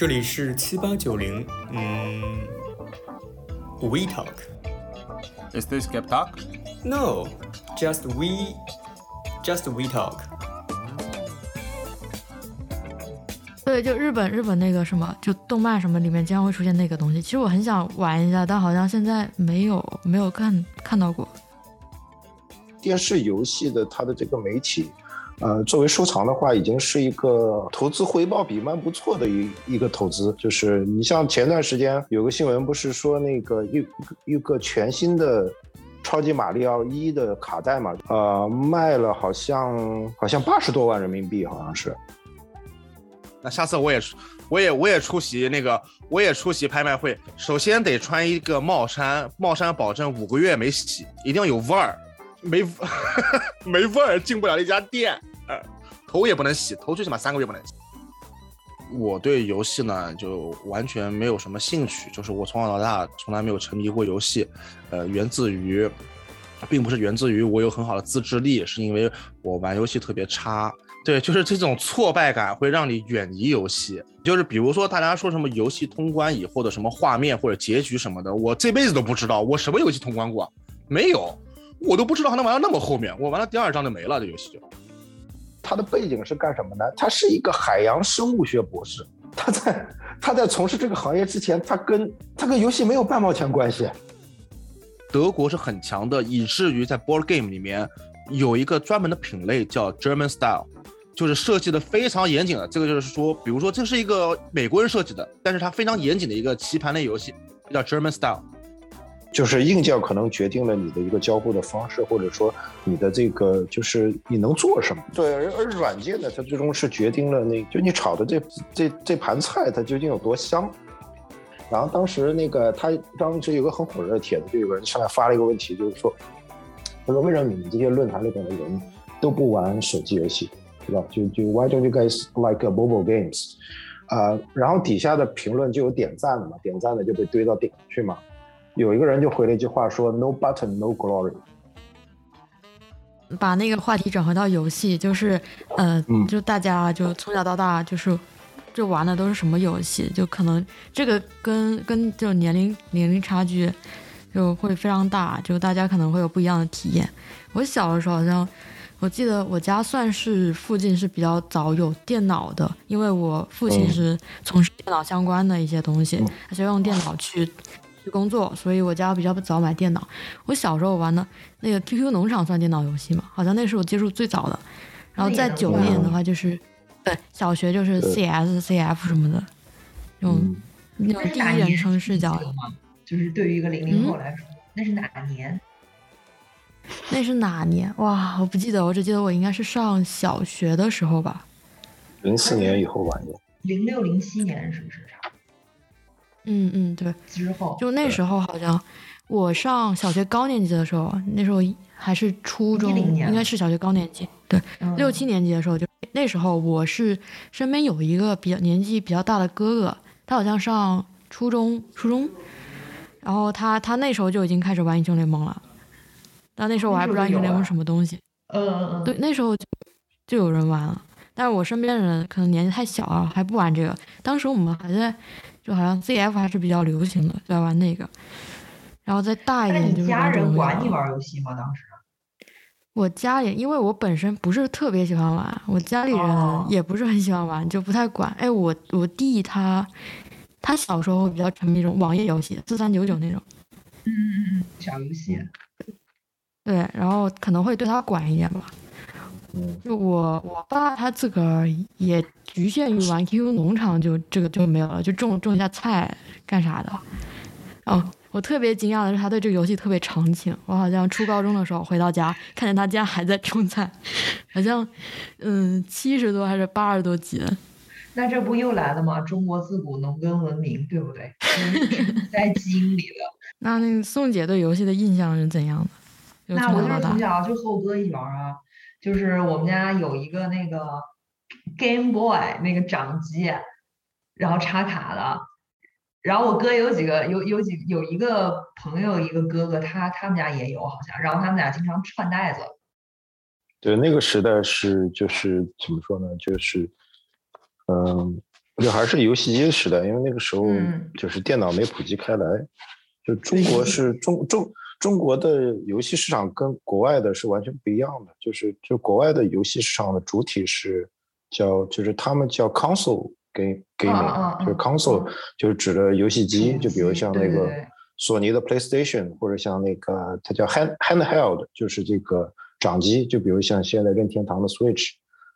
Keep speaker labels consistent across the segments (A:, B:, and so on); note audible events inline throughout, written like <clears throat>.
A: 这里是七八九零，嗯，We Talk。
B: Is this Gap Talk?
A: No, just we, just we talk.
C: 对，就日本日本那个什么，就动漫什么里面经常会出现那个东西。其实我很想玩一下，但好像现在没有没有看看到过。
D: 电视游戏的它的这个媒体，呃，作为收藏的话，已经是一个投资回报比蛮不错的一一个投资。就是你像前段时间有个新闻，不是说那个一一个全新的超级马里奥一的卡带嘛，呃，卖了好像好像八十多万人民币，好像是。
B: 那下次我也我也我也出席那个，我也出席拍卖会。首先得穿一个帽衫，帽衫保证五个月没洗，一定要有味儿，没 <laughs> 没味儿进不了那家店。呃，头也不能洗，头最起码三个月不能洗。我对游戏呢就完全没有什么兴趣，就是我从小到大从来没有沉迷过游戏，呃，源自于，并不是源自于我有很好的自制力，是因为我玩游戏特别差。对，就是这种挫败感会让你远离游戏。就是比如说，大家说什么游戏通关以后的什么画面或者结局什么的，我这辈子都不知道。我什么游戏通关过？没有，我都不知道还能玩到那么后面。我玩到第二章就没了，这游戏就。
D: 他的背景是干什么呢？他是一个海洋生物学博士。他在他在从事这个行业之前，他跟他跟游戏没有半毛钱关系。
B: 德国是很强的，以至于在 board game 里面有一个专门的品类叫 German Style。就是设计的非常严谨的，这个就是说，比如说这是一个美国人设计的，但是它非常严谨的一个棋盘类游戏，叫 German Style。
D: 就是硬件可能决定了你的一个交互的方式，或者说你的这个就是你能做什么。对，而而软件呢，它最终是决定了那就你炒的这这这盘菜它究竟有多香。然后当时那个他当时有个很火热的帖子，就有个人上来发了一个问题，就是说，他说为什么你们这些论坛里边的人都不玩手机游戏？对吧？就就 Why don't you guys like mobile games？啊、呃，然后底下的评论就有点赞的嘛，点赞的就被堆到顶去嘛。有一个人就回了一句话说：“No button, no glory。”
C: 把那个话题转回到游戏，就是呃，
D: 嗯
C: 就大家就从小到大就是就玩的都是什么游戏，就可能这个跟跟就年龄年龄差距就会非常大，就大家可能会有不一样的体验。我小的时候好像。我记得我家算是附近是比较早有电脑的，因为我父亲是从事电脑相关的一些东西，他需要用电脑去去工作，所以我家比较早买电脑。我小时候玩的那个 QQ 农场算电脑游戏嘛？好像那是我接触最早的。然后在九一年的话，就是对小学就是 CS、CF 什么的，那种那种第一人称视角。
E: 就是对于一个零零后来说，那是哪年？
C: 那是哪年？哇，我不记得，我只记得我应该是上小学的时候吧。
D: 零四年以后玩的。
E: 零六零七年是不是差？
C: 嗯嗯，对。
E: 之后
C: 就那时候好像我上小学高年级的时候，那时候还是初中，应该是小学高年级。对，
E: 嗯、
C: 六七年级的时候，就那时候我是身边有一个比较年纪比较大的哥哥，他好像上初中，初中，然后他他那时候就已经开始玩英雄联盟了。但那时候我还不知道英雄联盟什么东西，
E: 嗯嗯嗯，
C: 对，那时候就就有人玩了，但是我身边的人可能年纪太小啊，还不玩这个。当时我们还在，就好像 ZF 还是比较流行的，在玩那个。然后再大一点就是
E: 家人管你玩游戏吗？当时？
C: 我家里，因为我本身不是特别喜欢玩，我家里人也不是很喜欢玩，就不太管。哎，我我弟他，他小时候比较沉迷那种网页游戏，四三九九那种。
E: 嗯嗯嗯，小游戏。
C: 对，然后可能会对他管一点吧。就我我爸他自个儿也局限于玩 QQ 农场，就这个就没有了，就种种一下菜干啥的。哦，我特别惊讶的是他对这个游戏特别长情。我好像初高中的时候回到家，看见他家还在种菜，好像嗯七十多还是八十多级。
E: 那这不又来了吗？中国自古农耕文明，对不对？在基因里的。<laughs>
C: 那那个宋姐对游戏的印象是怎样的？
E: 那我就是从小就和我哥一起玩啊，就是我们家有一个那个 Game Boy 那个掌机，然后插卡的，然后我哥有几个有有几有一个朋友一个哥哥，他他们家也有好像，然后他们俩经常串带子。
D: 对，那个时代是就是怎么说呢？就是，嗯、就还是游戏机的时代，因为那个时候就是电脑没普及开来，就中国是中中中国的游戏市场跟国外的是完全不一样的，就是就国外的游戏市场的主体是叫就是他们叫 console game gaming，就是 console 就是指的游戏机，就比如像那个索尼的 PlayStation，或者像那个它叫 hand handheld，就是这个掌机，就比如像现在任天堂的 Switch。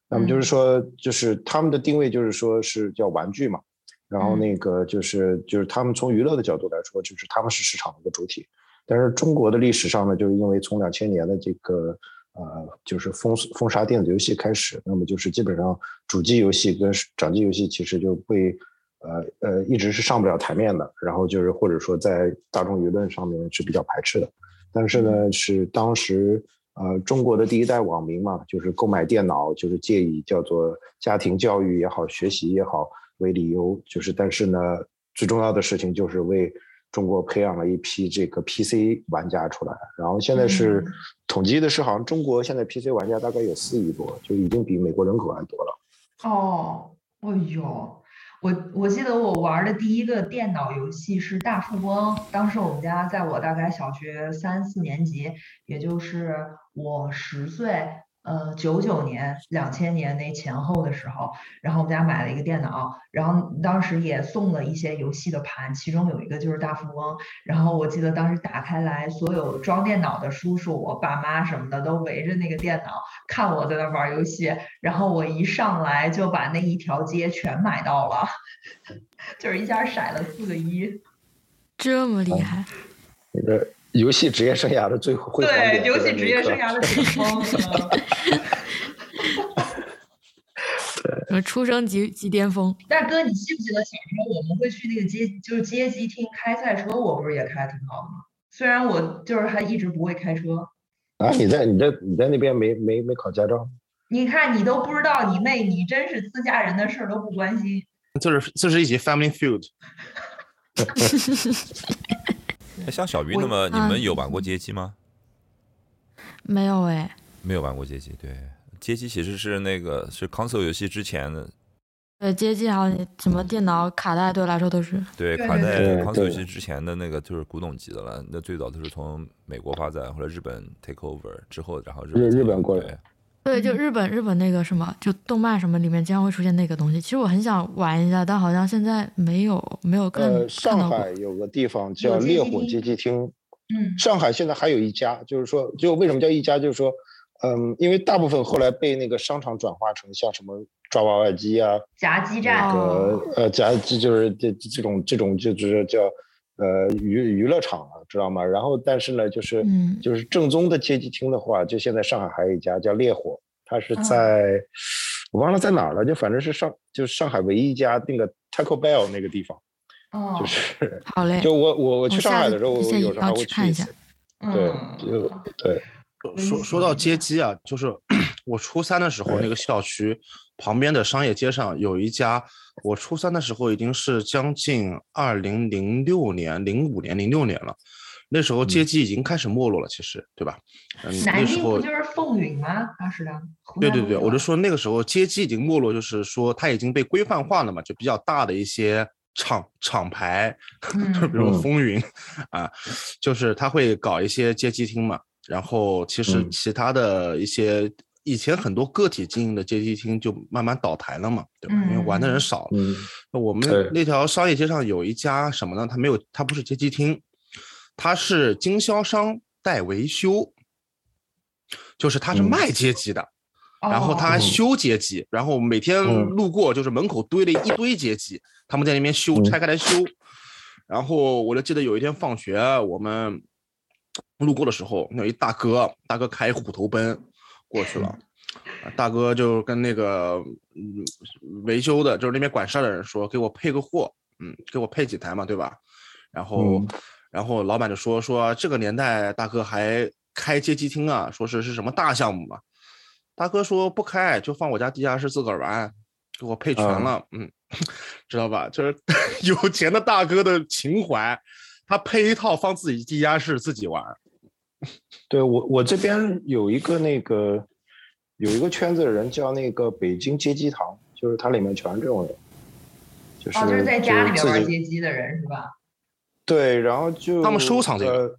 D: 那么就是说，就是他们的定位就是说是叫玩具嘛，然后那个就是就是他们从娱乐的角度来说，就是他们是市场的一个主体。但是中国的历史上呢，就是因为从两千年的这个呃就是封封杀电子游戏开始，那么就是基本上主机游戏跟掌机游戏其实就被呃呃一直是上不了台面的，然后就是或者说在大众舆论上面是比较排斥的。但是呢，是当时。呃，中国的第一代网民嘛，就是购买电脑，就是借以叫做家庭教育也好、学习也好为理由，就是但是呢，最重要的事情就是为中国培养了一批这个 PC 玩家出来。然后现在是统计的是，好像中国现在 PC 玩家大概有四亿多，就已经比美国人口还多了。
E: 哦，哎呦。我我记得我玩的第一个电脑游戏是大富翁，当时我们家在我大概小学三四年级，也就是我十岁。呃，九九年、两千年那前后的时候，然后我们家买了一个电脑，然后当时也送了一些游戏的盘，其中有一个就是大富翁。然后我记得当时打开来，所有装电脑的叔叔、我爸妈什么的都围着那个电脑看我在那玩游戏，然后我一上来就把那一条街全买到了，<laughs> 就是一下甩了四个一，
C: 这么厉害。
D: 那个。游戏职业生涯的最辉煌
E: 对，游戏职业生涯的顶峰。<laughs>
C: 对，出生即即巅峰。
E: 大哥，你记不记得小时候我们会去那个街，就是街机厅开赛车？我不是也开的挺好的吗？虽然我就是还一直不会开车。
D: 啊，你在你在你在那边没没没考驾照？
E: 你看你都不知道，你妹，你真是自家人的事儿都不关心。
B: 就是就是一起 family feud。<laughs>
F: 像小鱼那么，你们有玩过街机吗？
C: 没有哎，
F: 没有玩过街机。对，街机其实是那个是 console 游戏之前的。
C: 对，街机还有什么电脑卡带，对我来说都是。
F: 对，卡带 console 游戏之前的那个就是古董级的了。那最早都是从美国发展，或者日本 take over 之后，然后
D: 日日本过来。
C: 对，就日本日本那个什么，就动漫什么里面经常会出现那个东西。其实我很想玩一下，但好像现在没有没有看
D: 呃，上海有个地方叫烈火街机厅。
E: 嗯。
D: 上海现在还有一家，就是说，就为什么叫一家？就是说，嗯，因为大部分后来被那个商场转化成像什么抓娃娃机啊、
E: 夹击战、
D: 那个呃夹击，就是这这种这种就是叫。呃，娱娱乐场了，知道吗？然后，但是呢，就是就是正宗的街机厅的话，就现在上海还有一家叫烈火，它是在我忘了在哪儿了，就反正是上就是上海唯一一家那个 Taco Bell 那个地方，
E: 哦，
D: 就是
C: 好嘞，
D: 就我我我去上海的时候，
C: 我
D: 有时候还会去
C: 一下，
D: 对，就对。
B: 说说到街机啊，就是 <clears throat> 我初三的时候，那个校区旁边的商业街上有一家。我初三的时候已经是将近二零零六年、零五年、零六年了，那时候街机已经开始没落了，其实对吧？
E: 嗯，那时候就是风云吗？当时的。
B: 对对对，我就说那个时候街机已经没落，就是说它已经被规范化了嘛，就比较大的一些厂厂牌，就比如风云啊，就是他会搞一些街机厅嘛，然后其实其他的一些。以前很多个体经营的街机厅就慢慢倒台了嘛，对吧？因为玩的人少了。那我们那条商业街上有一家什么呢？它没有，它不是街机厅，它是经销商带维修，就是他是卖街机的，然后他还修街机，然后每天路过就是门口堆了一堆街机，他们在那边修，拆开来修。然后我就记得有一天放学，我们路过的时候，那有一大哥，大哥开虎头奔。过去了，大哥就跟那个嗯维修的，就是那边管事儿的人说，给我配个货，嗯，给我配几台嘛，对吧？然后，然后老板就说说这个年代大哥还开街机厅啊，说是是什么大项目嘛。大哥说不开，就放我家地下室自个儿玩，给我配全了，嗯，<laughs> 知道吧？就是 <laughs> 有钱的大哥的情怀，他配一套放自己地下室自己玩。<laughs>
D: 对我，我这边有一个那个有一个圈子的人叫那个北京街机堂，就是它里面全是这种人。就是
E: 就是在家里
D: 面
E: 玩街机的人是吧？
D: 对，然后就
B: 他们收藏这个。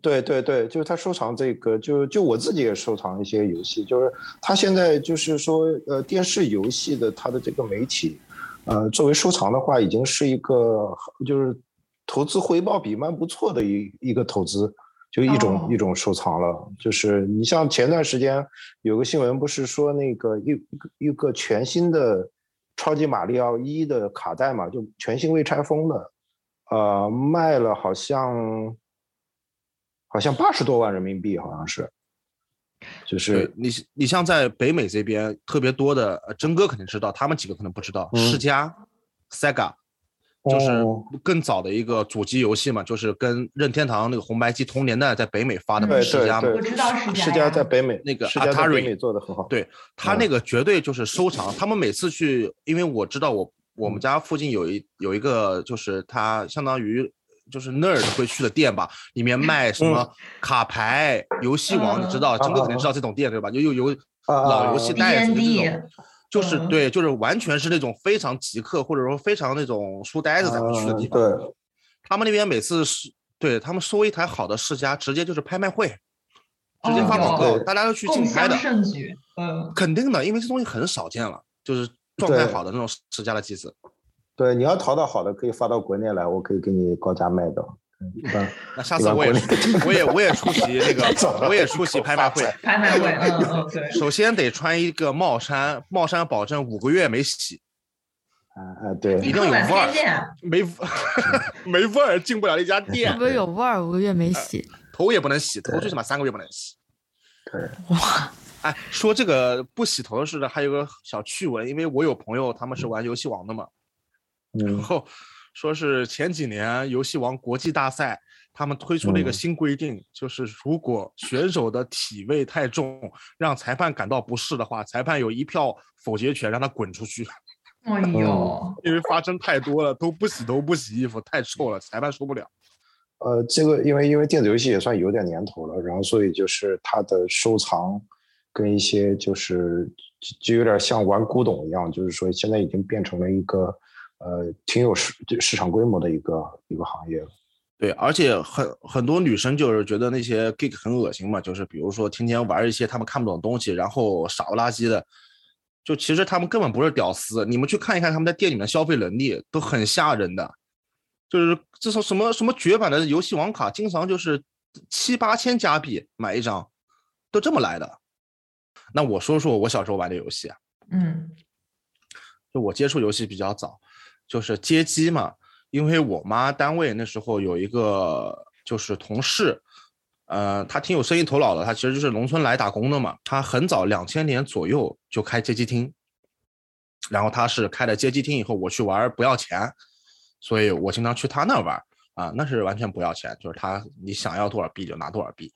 D: 对对对，就是他收藏这个，就就我自己也收藏一些游戏，就是他现在就是说，呃，电视游戏的他的这个媒体，呃，作为收藏的话，已经是一个就是投资回报比蛮不错的一一个投资，就一种一种收藏了。就是你像前段时间有个新闻，不是说那个一一个全新的超级马里奥一的卡带嘛，就全新未拆封的，呃，卖了好像。好像八十多万人民币，好像是，就是
B: 你你像在北美这边特别多的，真哥肯定知道，他们几个可能不知道。世嘉，Sega，就是更早的一个主机游戏嘛，就是跟任天堂那个红白机同年代，在北美发的世嘉嘛。
E: 我知道世
D: 嘉。世嘉在北美
B: 那个
D: Atari 做的很好。
B: 对他那个绝对就是收藏，他们每次去，因为我知道我我们家附近有一有一个，就是他相当于。就是 nerd 会去的店吧，里面卖什么卡牌、游戏王，你知道，真哥肯定知道这种店对吧？有有有老游戏袋子那种，就是对，就是完全是那种非常极客或者说非常那种书呆子才会去的地方。
D: 对，
B: 他们那边每次是对他们收一台好的世家，直接就是拍卖会，直接发广告，大家都去竞拍的。
E: 嗯，
B: 肯定的，因为这东西很少见了，就是状态好的那种世家的机子。
D: 对，你要淘到好的，可以发到国内来，我可以给你高价卖的。<laughs>
B: 那下次我也 <laughs> 我也我也出席那个，<laughs> 我也出席拍卖会。
E: 拍卖会，嗯嗯，对。
B: 首先得穿一个帽衫，帽衫保证五个月没洗。
D: 啊啊，对，
B: 一定有味儿。没没味儿，进不了那家店。
C: 不是有味儿，五个月没洗。
B: 头也不能洗，头最起码三个月不能洗。
D: 对。
C: 哇。
B: 哎，说这个不洗头的事的，还有个小趣闻，因为我有朋友他们是玩游戏王的嘛。然后说是前几年游戏王国际大赛，他们推出了一个新规定，就是如果选手的体味太重，让裁判感到不适的话，裁判有一票否决权，让他滚出去。
E: 哎呦，
B: 因为发生太多了，都不洗头不洗衣服，太臭了，裁判受不了。
D: 呃，这个因为因为电子游戏也算有点年头了，然后所以就是它的收藏跟一些就是就有点像玩古董一样，就是说现在已经变成了一个。呃，挺有市市场规模的一个一个行业，
B: 对，而且很很多女生就是觉得那些 geek 很恶心嘛，就是比如说天天玩一些他们看不懂的东西，然后傻不拉几的，就其实他们根本不是屌丝，你们去看一看他们在店里面消费能力都很吓人的，就是这是什么什么绝版的游戏王卡，经常就是七八千加币买一张，都这么来的。那我说说我小时候玩的游戏啊，
E: 嗯，
B: 就我接触游戏比较早。就是街机嘛，因为我妈单位那时候有一个就是同事，呃，他挺有生意头脑的，他其实就是农村来打工的嘛。他很早两千年左右就开街机厅，然后他是开了街机厅以后，我去玩不要钱，所以我经常去他那玩啊，那是完全不要钱，就是他你想要多少币就拿多少币。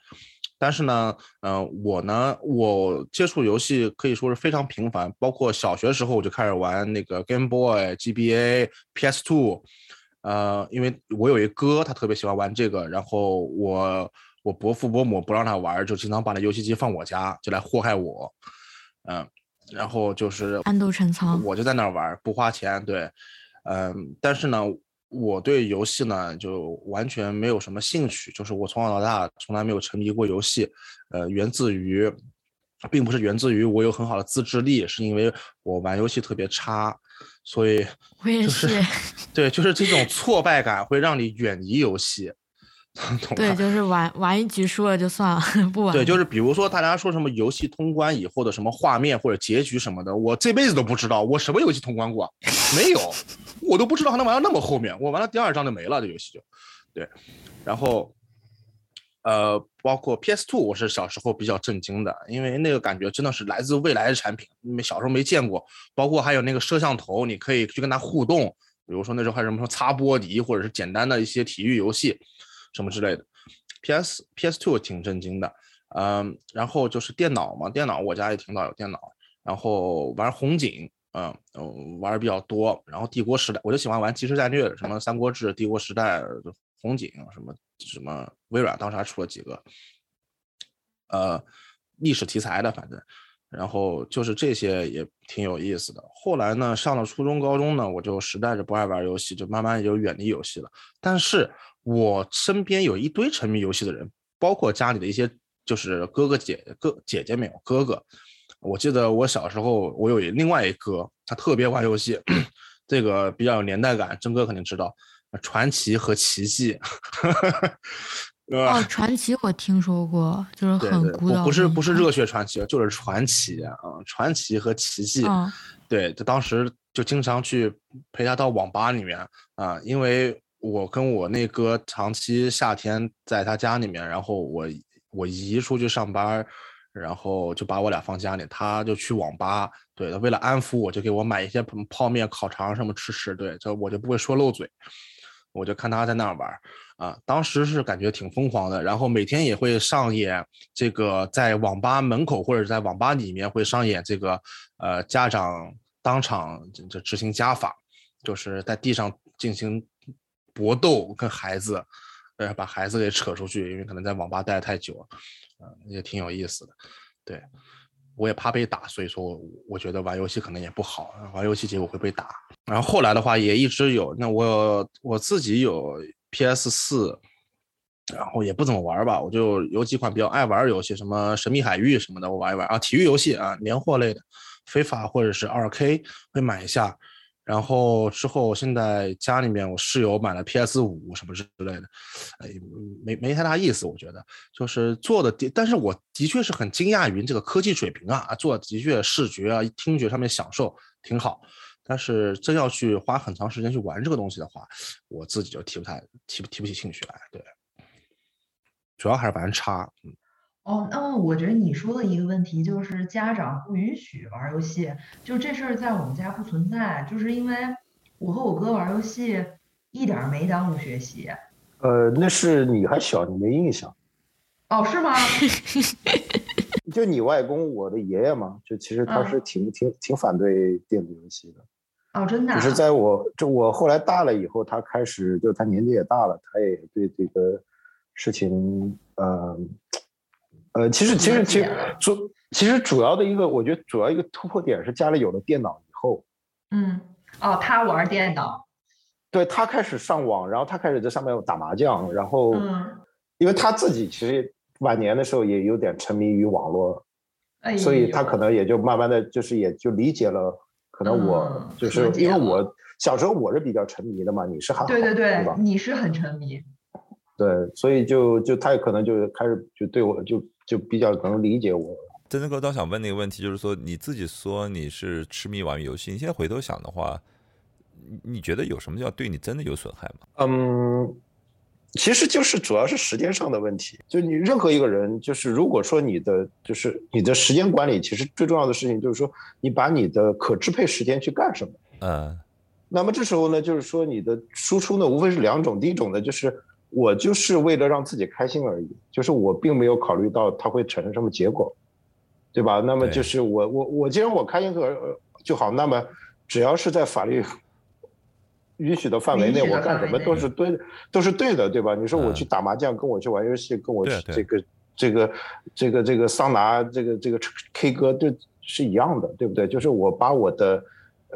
B: 但是呢，嗯，我呢，我接触游戏可以说是非常频繁，包括小学时候我就开始玩那个 Game Boy、GBA、PS2，呃，因为我有一哥，他特别喜欢玩这个，然后我我伯父伯母不让他玩，就经常把那游戏机放我家，就来祸害我，嗯，然后就是
C: 暗度陈仓，
B: 我就在那儿玩，不花钱，对，嗯，但是呢。我对游戏呢就完全没有什么兴趣，就是我从小到大从来没有沉迷过游戏，呃，源自于，并不是源自于我有很好的自制力，是因为我玩游戏特别差，所以
C: 我也是，<laughs>
B: 对，就是这种挫败感会让你远离游戏。
C: 对，就是玩玩一局输了就算了，<laughs> 不玩。
B: 对，就是比如说大家说什么游戏通关以后的什么画面或者结局什么的，我这辈子都不知道，我什么游戏通关过？没有，<laughs> 我都不知道还能玩到那么后面。我玩了第二章就没了，这游戏就，对。然后，呃，包括 PS Two，我是小时候比较震惊的，因为那个感觉真的是来自未来的产品，你们小时候没见过。包括还有那个摄像头，你可以去跟它互动，比如说那时候还有什么擦玻璃，或者是简单的一些体育游戏。什么之类的，P.S. P.S. Two 挺震惊的，嗯，然后就是电脑嘛，电脑我家也挺早有电脑，然后玩红警，嗯，玩的比较多，然后帝国时代我就喜欢玩即时战略，什么三国志、帝国时代、红警什么什么，微软当时还出了几个，呃，历史题材的，反正，然后就是这些也挺有意思的。后来呢，上了初中、高中呢，我就实在是不爱玩游戏，就慢慢也就远离游戏了。但是我身边有一堆沉迷游戏的人，包括家里的一些就是哥哥姐哥姐姐没有哥哥。我记得我小时候，我有另外一哥，他特别玩游戏，<clears throat> 这个比较有年代感，真哥肯定知道，传奇和奇迹。<laughs>
C: 哦，传奇我听说过，就是很古
B: 老。不是不是热血传奇，就是传奇啊，传奇和奇迹。对，他当时就经常去陪他到网吧里面啊，因为我跟我那哥长期夏天在他家里面，然后我我姨出去上班，然后就把我俩放家里，他就去网吧。对他，为了安抚我，就给我买一些泡面、烤肠什么吃吃。对，就我就不会说漏嘴，我就看他在那儿玩。啊，当时是感觉挺疯狂的，然后每天也会上演这个在网吧门口或者在网吧里面会上演这个，呃，家长当场就执行家法，就是在地上进行搏斗，跟孩子，呃，把孩子给扯出去，因为可能在网吧待太久，嗯，也挺有意思的。对，我也怕被打，所以说我我觉得玩游戏可能也不好，玩游戏结果会被打。然后后来的话也一直有，那我我自己有。P.S. 四，然后也不怎么玩吧，我就有几款比较爱玩的游戏，什么神秘海域什么的，我玩一玩啊。体育游戏啊，年货类的，非法或者是二 K 会买一下。然后之后现在家里面我室友买了 P.S. 五什么之类的，哎，没没太大意思，我觉得就是做的，但是我的确是很惊讶于这个科技水平啊，做的确视觉啊、听觉上面享受挺好。但是真要去花很长时间去玩这个东西的话，我自己就提不太提不提不起兴趣来。对，主要还是玩差。嗯。
E: 哦，那么我觉得你说的一个问题就是家长不允许玩游戏，就这事儿在我们家不存在，就是因为我和我哥玩游戏一点没耽误学习。
D: 呃，那是你还小，你没印象。
E: 哦，是吗？<laughs>
D: 就你外公，我的爷爷嘛，就其实他是挺挺挺反对电子游戏的。
E: 哦，真的。
D: 只是在我就我后来大了以后，他开始就他年纪也大了，他也对这个事情，呃，呃，其实其实其实主其实主要的一个，我觉得主要一个突破点是家里有了电脑以后。
E: 嗯，哦，他玩电脑。
D: 对他开始上网，然后他开始在上面打麻将，然后，因为他自己其实晚年的时候也有点沉迷于网络，所以他可能也就慢慢的就是也就理解了。可能我就是因为我小时候我是比较沉迷的嘛，你是还好，
E: 对对对，你是很沉迷，
D: 对，所以就就他也可能就开始就对我就就比较能理解我。
F: 真真哥，倒想问那个问题，就是说你自己说你是痴迷玩游戏，你现在回头想的话，你你觉得有什么叫对你真的有损害吗？
D: 嗯。其实就是主要是时间上的问题，就你任何一个人，就是如果说你的就是你的时间管理，其实最重要的事情就是说你把你的可支配时间去干什么。
F: 嗯，
D: 那么这时候呢，就是说你的输出呢，无非是两种，第一种呢就是我就是为了让自己开心而已，就是我并没有考虑到它会产生什么结果，对吧？那么就是我我我既然我开心就就好，那么只要是在法律。允许的范围内，我干什么都是对，都是对的，对吧？你说我去打麻将，跟我去玩游戏，跟我去这个这个这个这个桑拿，这个这个 K 歌，对是一样的，对不对？就是我把我的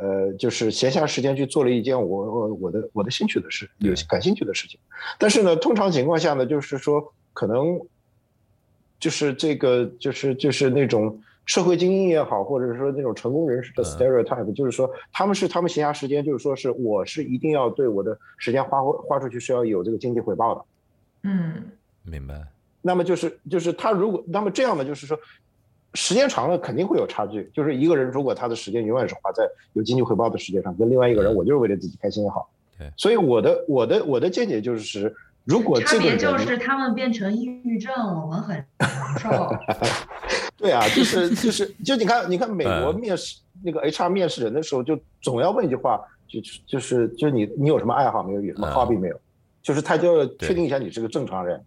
D: 呃，就是闲暇时间去做了一件我我我的我的兴趣的事，有感兴趣的事情。但是呢，通常情况下呢，就是说可能就是这个就是就是那种。社会精英也好，或者说那种成功人士的 stereotype，就是说他们是他们闲暇时间，就是说是我是一定要对我的时间花花出去是要有这个经济回报的。
E: 嗯，
F: 明白。
D: 那么就是就是他如果那么这样的就是说，时间长了肯定会有差距。就是一个人如果他的时间永远是花在有经济回报的世界上，跟另外一个人我就是为了自己开心也好。
F: 对。
D: 所以我的我的我的见解就是，如果
E: 差别就是他们变成抑郁症，我们很难受。<laughs>
D: 对啊，就是就是就你看，你看美国面试那个 HR 面试人的时候，就总要问一句话，就就是就是你你有什么爱好没有？有什么 hobby 没有？就是他就要确定一下你是个正常人，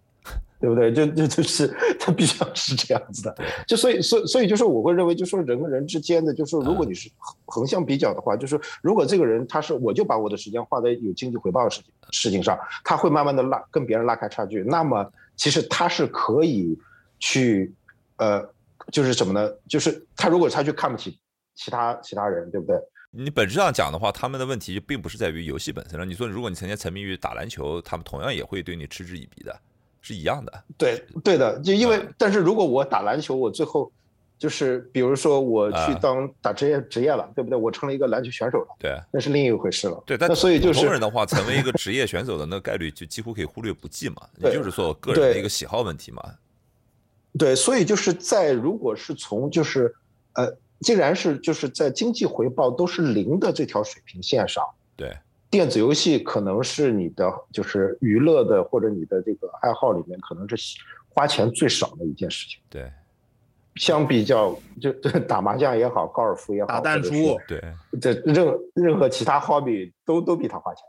D: 对不对？就就就是他必须要是这样子的。就所以所所以就是我会认为，就说人跟人之间的，就是如果你是横向比较的话，就是如果这个人他是我就把我的时间花在有经济回报的事情事情上，他会慢慢的拉跟别人拉开差距。那么其实他是可以去呃。就是什么呢？就是他如果他去看不起其他其他人，对不对？
F: 你本质上讲的话，他们的问题就并不是在于游戏本身了。你说，如果你曾经沉迷于打篮球，他们同样也会对你嗤之以鼻的，是一样的。
D: 对，对的，就因为，但是如果我打篮球，我最后就是比如说我去当打职业职业了，对不对？我成了一个篮球选手了，
F: 对，
D: 那是另一回事了。
F: 对，但
D: 所以就是
F: 普通人的话，成为一个职业选手的那个概率就几乎可以忽略不计嘛。<laughs> 也就是说，个人的一个喜好问题嘛。
D: 对，所以就是在如果是从就是呃，既然是就是在经济回报都是零的这条水平线上，
F: 对，
D: 电子游戏可能是你的就是娱乐的或者你的这个爱好里面可能是花钱最少的一件事情。
F: 对，
D: 相比较就对打麻将也好，高尔夫也好，
B: 打弹珠，
F: 对，
D: 这任任何其他 hobby 都都比他花钱。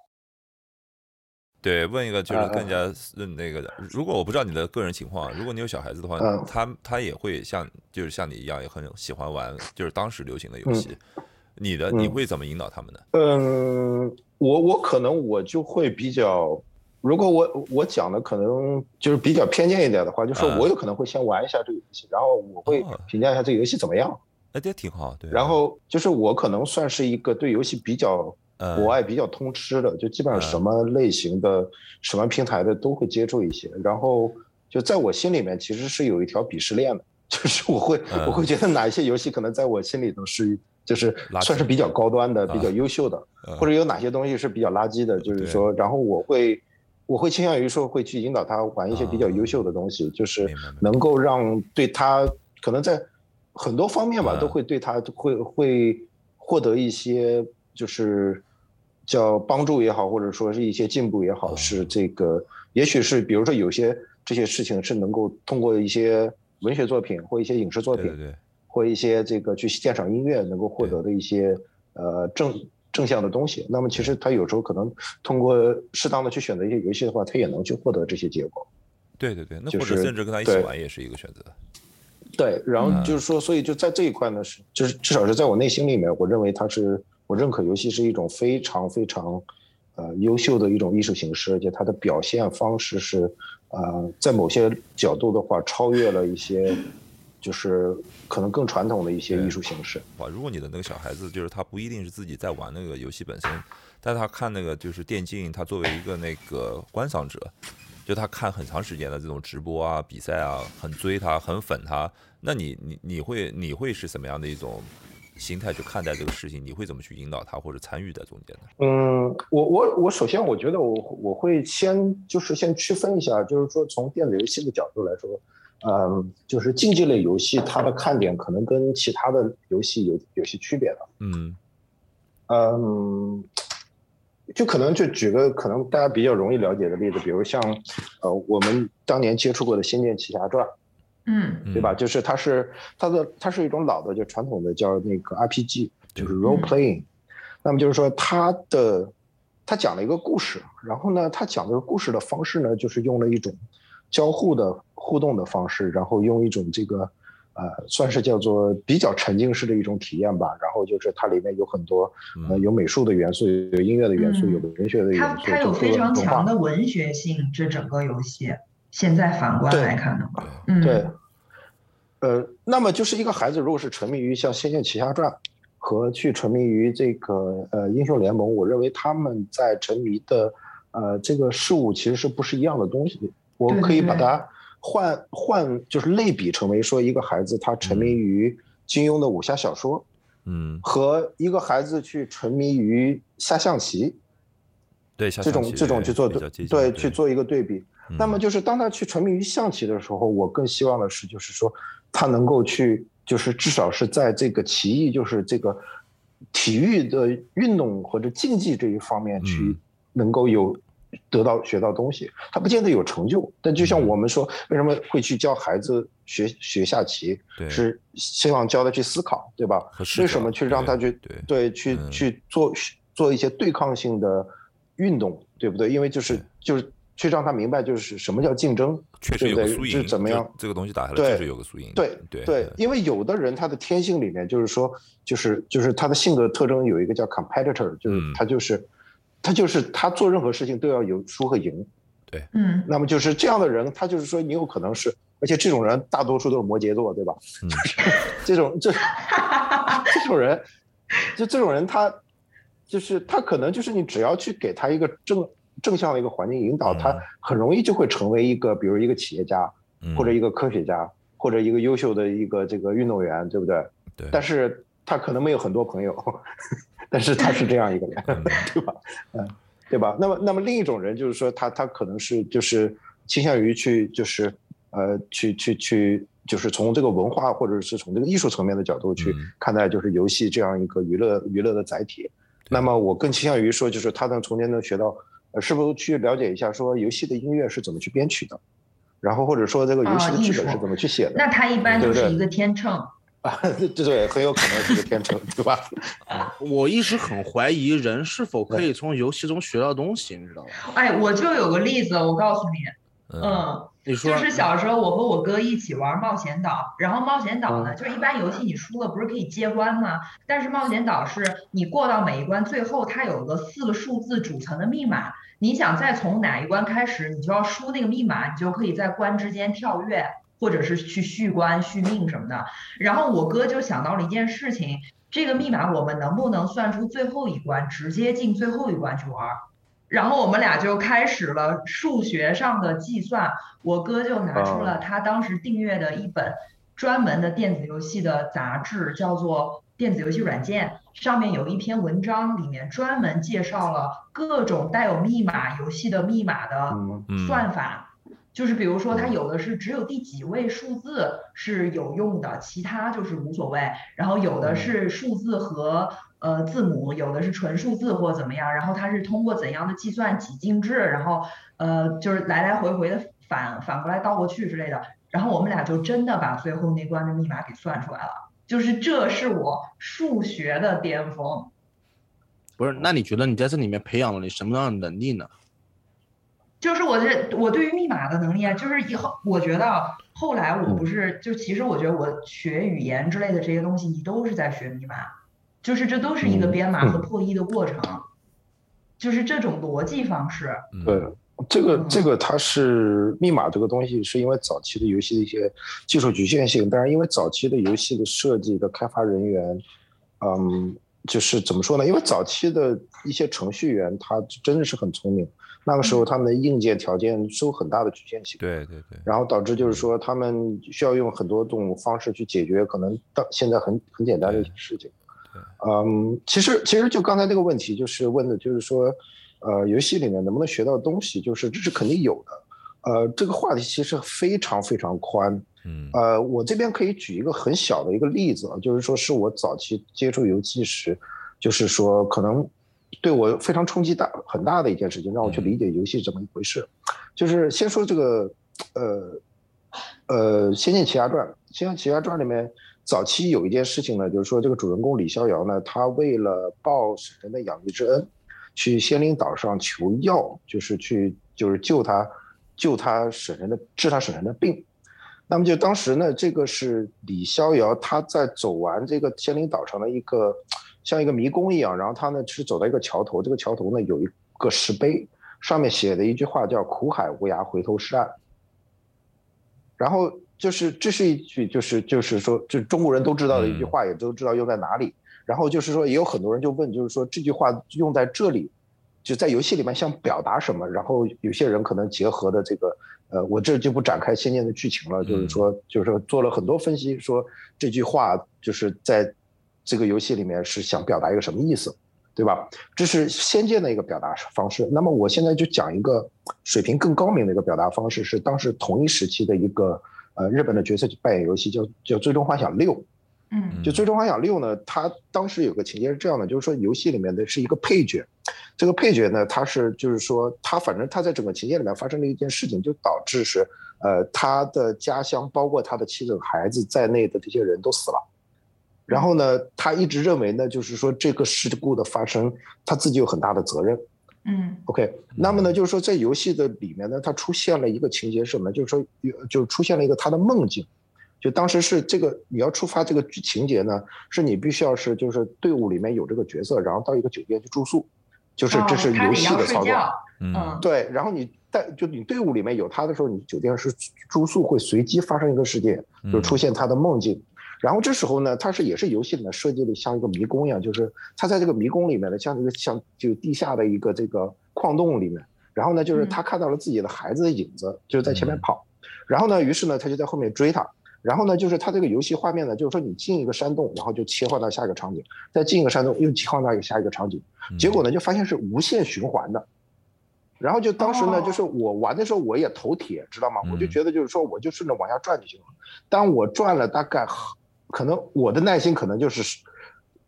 F: 对，问一个就是更加那个的，如果我不知道你的个人情况，如果你有小孩子的话，他他也会像就是像你一样，也很喜欢玩就是当时流行的游戏。你的你会怎么引导他们呢？
D: 嗯，我我可能我就会比较，如果我我讲的可能就是比较偏见一点的话，就说我有可能会先玩一下这个游戏，然后我会评价一下这个游戏怎么样。
F: 哎，这挺好，对。
D: 然后就是我可能算是一个对游戏比较。国外比较通吃的，就基本上什么类型的、什么平台的都会接触一些。然后就在我心里面，其实是有一条鄙视链的，<laughs> 就是我会我会觉得哪一些游戏可能在我心里头是就是算是比较高端的、比较优秀的，或者有哪些东西是比较垃圾的。就是说，然后我会我会倾向于说会去引导他玩一些比较优秀的东西，就是能够让对他可能在很多方面吧，都会对他会会获得一些就是。叫帮助也好，或者说是一些进步也好，是这个，也许是比如说有些这些事情是能够通过一些文学作品或一些影视作品，或一些这个去鉴赏音乐能够获得的一些呃正正向的东西。那么其实他有时候可能通过适当的去选择一些游戏的话，他也能去获得这些结果。
F: 对对对，那或者甚至跟他一起玩也是一个选择。
D: 对，然后就是说，所以就在这一块呢，是就是至少是在我内心里面，我认为他是。我认可游戏是一种非常非常，呃，优秀的一种艺术形式，而且它的表现方式是，呃，在某些角度的话，超越了一些，就是可能更传统的一些艺术形式。
F: 哇，如果你的那个小孩子就是他不一定是自己在玩那个游戏本身，但他看那个就是电竞，他作为一个那个观赏者，就他看很长时间的这种直播啊、比赛啊，很追他、很粉他，那你你你会你会是什么样的一种？心态去看待这个事情，你会怎么去引导他或者参与在中间呢？
D: 嗯，我我我首先我觉得我我会先就是先区分一下，就是说从电子游戏的角度来说，嗯，就是竞技类游戏它的看点可能跟其他的游戏有有些区别的。
F: 嗯
D: 嗯，就可能就举个可能大家比较容易了解的例子，比如像呃我们当年接触过的《仙剑奇侠传》。
E: 嗯，
D: 对吧？就是它是它的，它是一种老的，就传统的叫那个 RPG，就是 role playing。那么就是说，它的它讲了一个故事，然后呢，它讲这个故事的方式呢，就是用了一种交互的互动的方式，然后用一种这个呃，算是叫做比较沉浸式的一种体验吧。然后就是它里面有很多呃，有美术的元素，有音乐的元素，有文学的元素。
E: 它它有非常强的文学性，这整个游戏。现在反观来看的话，嗯，
D: 对，呃，那么就是一个孩子，如果是沉迷于像《仙剑奇侠传》和去沉迷于这个呃英雄联盟，我认为他们在沉迷的呃这个事物其实是不是一样的东西。我可以把它换换，就是类比成为说一个孩子他沉迷于金庸的武侠小说，
F: 嗯，
D: 和一个孩子去沉迷于下象棋，
F: 对，
D: 这种这种去做对对去做一个对比。那么就是当他去沉迷于象棋的时候，我更希望的是，就是说他能够去，就是至少是在这个棋艺，就是这个体育的运动或者竞技这一方面去能够有得到学到东西。他不见得有成就，但就像我们说，为什么会去教孩子学学下棋，是希望教他去思考，对吧？为什么去让他去对去去做做一些对抗性的运动，对不对？因为就是就是。去让他明白，就是什么叫竞争，
F: 确实有
D: 个输赢，怎么样？
F: 这个东西打下来确实有个输赢。
D: 对
F: 对
D: 对，因为有的人他的天性里面就是说，就是就是他的性格特征有一个叫 competitor，就是他就是他就是他做任何事情都要有输和赢。
F: 对，
E: 嗯。
D: 那么就是这样的人，他就是说你有可能是而且这种人大多数都是摩羯座，对吧？就是 <laughs> 这种这这种人，就这种人他就是他可能就是你只要去给他一个正正向的一个环境引导，他很容易就会成为一个比如一个企业家或者一个科学家或者一个优秀的一个这个运动员，对不对？
F: 对。
D: 但是他可能没有很多朋友，<laughs> 但是他是这样一个人，<laughs> 对吧？嗯。对吧？那么，那么另一种人就是说，他他可能是就是倾向于去就是呃去去去就是从这个文化或者是从这个艺术层面的角度去看待就是游戏这样一个娱乐娱乐的载体。那么我更倾向于说，就是他能从中能学到，呃，是不是去了解一下说游戏的音乐是怎么去编曲的，然后或者说这个游戏的剧本是怎么去写的？
E: 那他一般就是一个天秤。
D: 啊，对对，很有可能是个天秤，<laughs> 对吧？
B: 我一直很怀疑人是否可以从游戏中学到东西，你知道吗？
E: 哎，我就有个例子，我告诉你，
B: 嗯，你说，
E: 就是小时候我和我哥一起玩冒险岛，然后冒险岛呢，就是一般游戏你输了不是可以接关吗？但是冒险岛是你过到每一关最后，它有个四个数字组成的密码，你想再从哪一关开始，你就要输那个密码，你就可以在关之间跳跃。或者是去续关续命什么的，然后我哥就想到了一件事情，这个密码我们能不能算出最后一关，直接进最后一关去玩？然后我们俩就开始了数学上的计算，我哥就拿出了他当时订阅的一本专门的电子游戏的杂志，叫做《电子游戏软件》，上面有一篇文章，里面专门介绍了各种带有密码游戏的密码的算法。就是比如说，它有的是只有第几位数字是有用的，其他就是无所谓。然后有的是数字和呃字母，有的是纯数字或怎么样。然后它是通过怎样的计算几进制，然后呃就是来来回回的反反过来倒过去之类的。然后我们俩就真的把最后那关的密码给算出来了。就是这是我数学的巅峰。
B: 不是，那你觉得你在这里面培养了你什么样的能力呢？
E: 就是我这我对于密码的能力啊，就是以后我觉得后来我不是就其实我觉得我学语言之类的这些东西，你都是在学密码，就是这都是一个编码和破译的过程，就是这种逻辑方式。
D: 对，这个这个它是密码这个东西，是因为早期的游戏的一些技术局限性，但是因为早期的游戏的设计的开发人员，嗯，就是怎么说呢？因为早期的一些程序员他真的是很聪明。那个时候，他们的硬件条件受很大的局限性，
F: 对对对，
D: 然后导致就是说，他们需要用很多种方式去解决可能到现在很很简单的一些事情。嗯，其实其实就刚才那个问题，就是问的就是说，呃，游戏里面能不能学到东西，就是这是肯定有的。呃，这个话题其实非常非常宽。
F: 嗯，
D: 呃，我这边可以举一个很小的一个例子啊，就是说是我早期接触游戏时，就是说可能。对我非常冲击大很大的一件事情，让我去理解游戏怎么一回事。就是先说这个，呃，呃，《仙剑奇侠传》。《仙剑奇侠传》里面早期有一件事情呢，就是说这个主人公李逍遥呢，他为了报婶婶的养育之恩，去仙灵岛上求药，就是去就是救他，救他婶婶的治他婶婶的病。那么就当时呢，这个是李逍遥他在走完这个仙灵岛上的一个。像一个迷宫一样，然后他呢是走到一个桥头，这个桥头呢有一个石碑，上面写的一句话叫“苦海无涯，回头是岸”。然后就是这是一句就是就是说，就中国人都知道的一句话，也都知道用在哪里。然后就是说，也有很多人就问，就是说这句话用在这里，就在游戏里面想表达什么？然后有些人可能结合的这个，呃，我这就不展开仙剑的剧情了，就是说，就是说做了很多分析，说这句话就是在。这个游戏里面是想表达一个什么意思，对吧？这是仙剑的一个表达方式。那么我现在就讲一个水平更高明的一个表达方式，是当时同一时期的一个呃日本的角色扮演游戏，叫叫《最终幻想六》。
E: 嗯，
D: 就《最终幻想六》呢，它当时有个情节是这样的，就是说游戏里面的是一个配角，这个配角呢，他是就是说他反正他在整个情节里面发生了一件事情，就导致是呃他的家乡，包括他的妻子、孩子在内的这些人都死了。然后呢，他一直认为呢，就是说这个事故的发生，他自己有很大的责任。
E: 嗯
D: ，OK。那么呢，就是说在游戏的里面呢，他出现了一个情节是，什么？就是说有，就出现了一个他的梦境。就当时是这个你要触发这个情节呢，是你必须要是就是队伍里面有这个角色，然后到一个酒店去住宿，就是这是游戏的操作。
E: 嗯，
D: 对。然后你在就你队伍里面有他的时候，你酒店是住宿会随机发生一个事件，就出现他的梦境。然后这时候呢，它是也是游戏里面设计的像一个迷宫一样，就是它在这个迷宫里面呢，像这个像就地下的一个这个矿洞里面。然后呢，就是他看到了自己的孩子的影子，就是在前面跑。然后呢，于是呢，他就在后面追他。然后呢，就是他这个游戏画面呢，就是说你进一个山洞，然后就切换到下一个场景，再进一个山洞又切换到一个下一个场景。<laughs> 结果呢，就发现是无限循环的。然后就当时呢，就是我玩的时候我也头铁，知道吗？我就觉得就是说我就顺着往下转就行了。当我转了大概，可能我的耐心可能就是十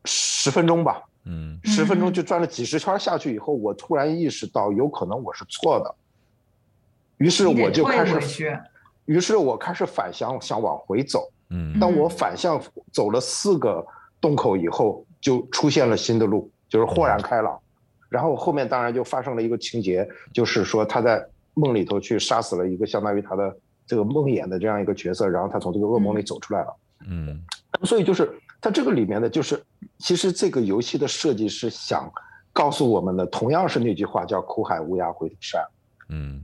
D: 十分钟吧。
F: 嗯，
D: 十分钟就转了几十圈下去以后，我突然意识到有可能我是错的，于是我就开始，于是我开始反向想往回走。
F: 嗯，
D: 当我反向走了四个洞口以后，就出现了新的路，就是豁然开朗。然后后面当然就发生了一个情节，就是说他在梦里头去杀死了一个相当于他的这个梦魇的这样一个角色，然后他从这个噩梦里走出来了。
F: 嗯，
D: 所以就是。它这个里面呢，就是其实这个游戏的设计是想告诉我们的，同样是那句话，叫“苦海无涯回头山”，
F: 嗯，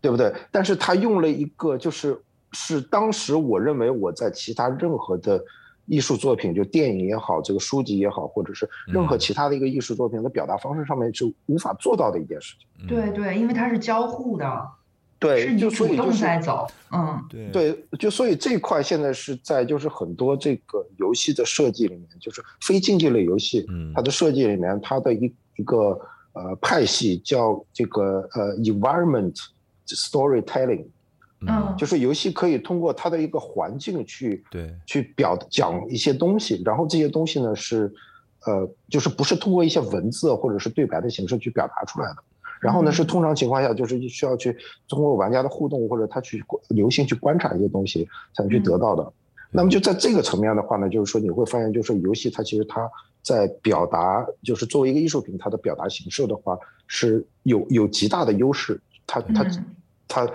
D: 对不对？但是他用了一个，就是是当时我认为我在其他任何的艺术作品，就电影也好，这个书籍也好，或者是任何其他的一个艺术作品的表达方式上面是无法做到的一件事情。
E: 对对，因为它是交互的。
D: 对，就所以就是
E: 在走，嗯，
F: 对
D: 对，就所以这块现在是在就是很多这个游戏的设计里面，就是非竞技类游戏，
F: 嗯，
D: 它的设计里面，它的一一个呃派系叫这个呃 environment storytelling，
E: 嗯，
D: 就是游戏可以通过它的一个环境去
F: 对
D: 去表讲一些东西，然后这些东西呢是呃就是不是通过一些文字或者是对白的形式去表达出来的。然后呢，是通常情况下就是需要去通过玩家的互动或者他去留心去观察一些东西才能去得到的。那么就在这个层面的话呢，就是说你会发现，就是游戏它其实它在表达，就是作为一个艺术品，它的表达形式的话是有有极大的优势。它它它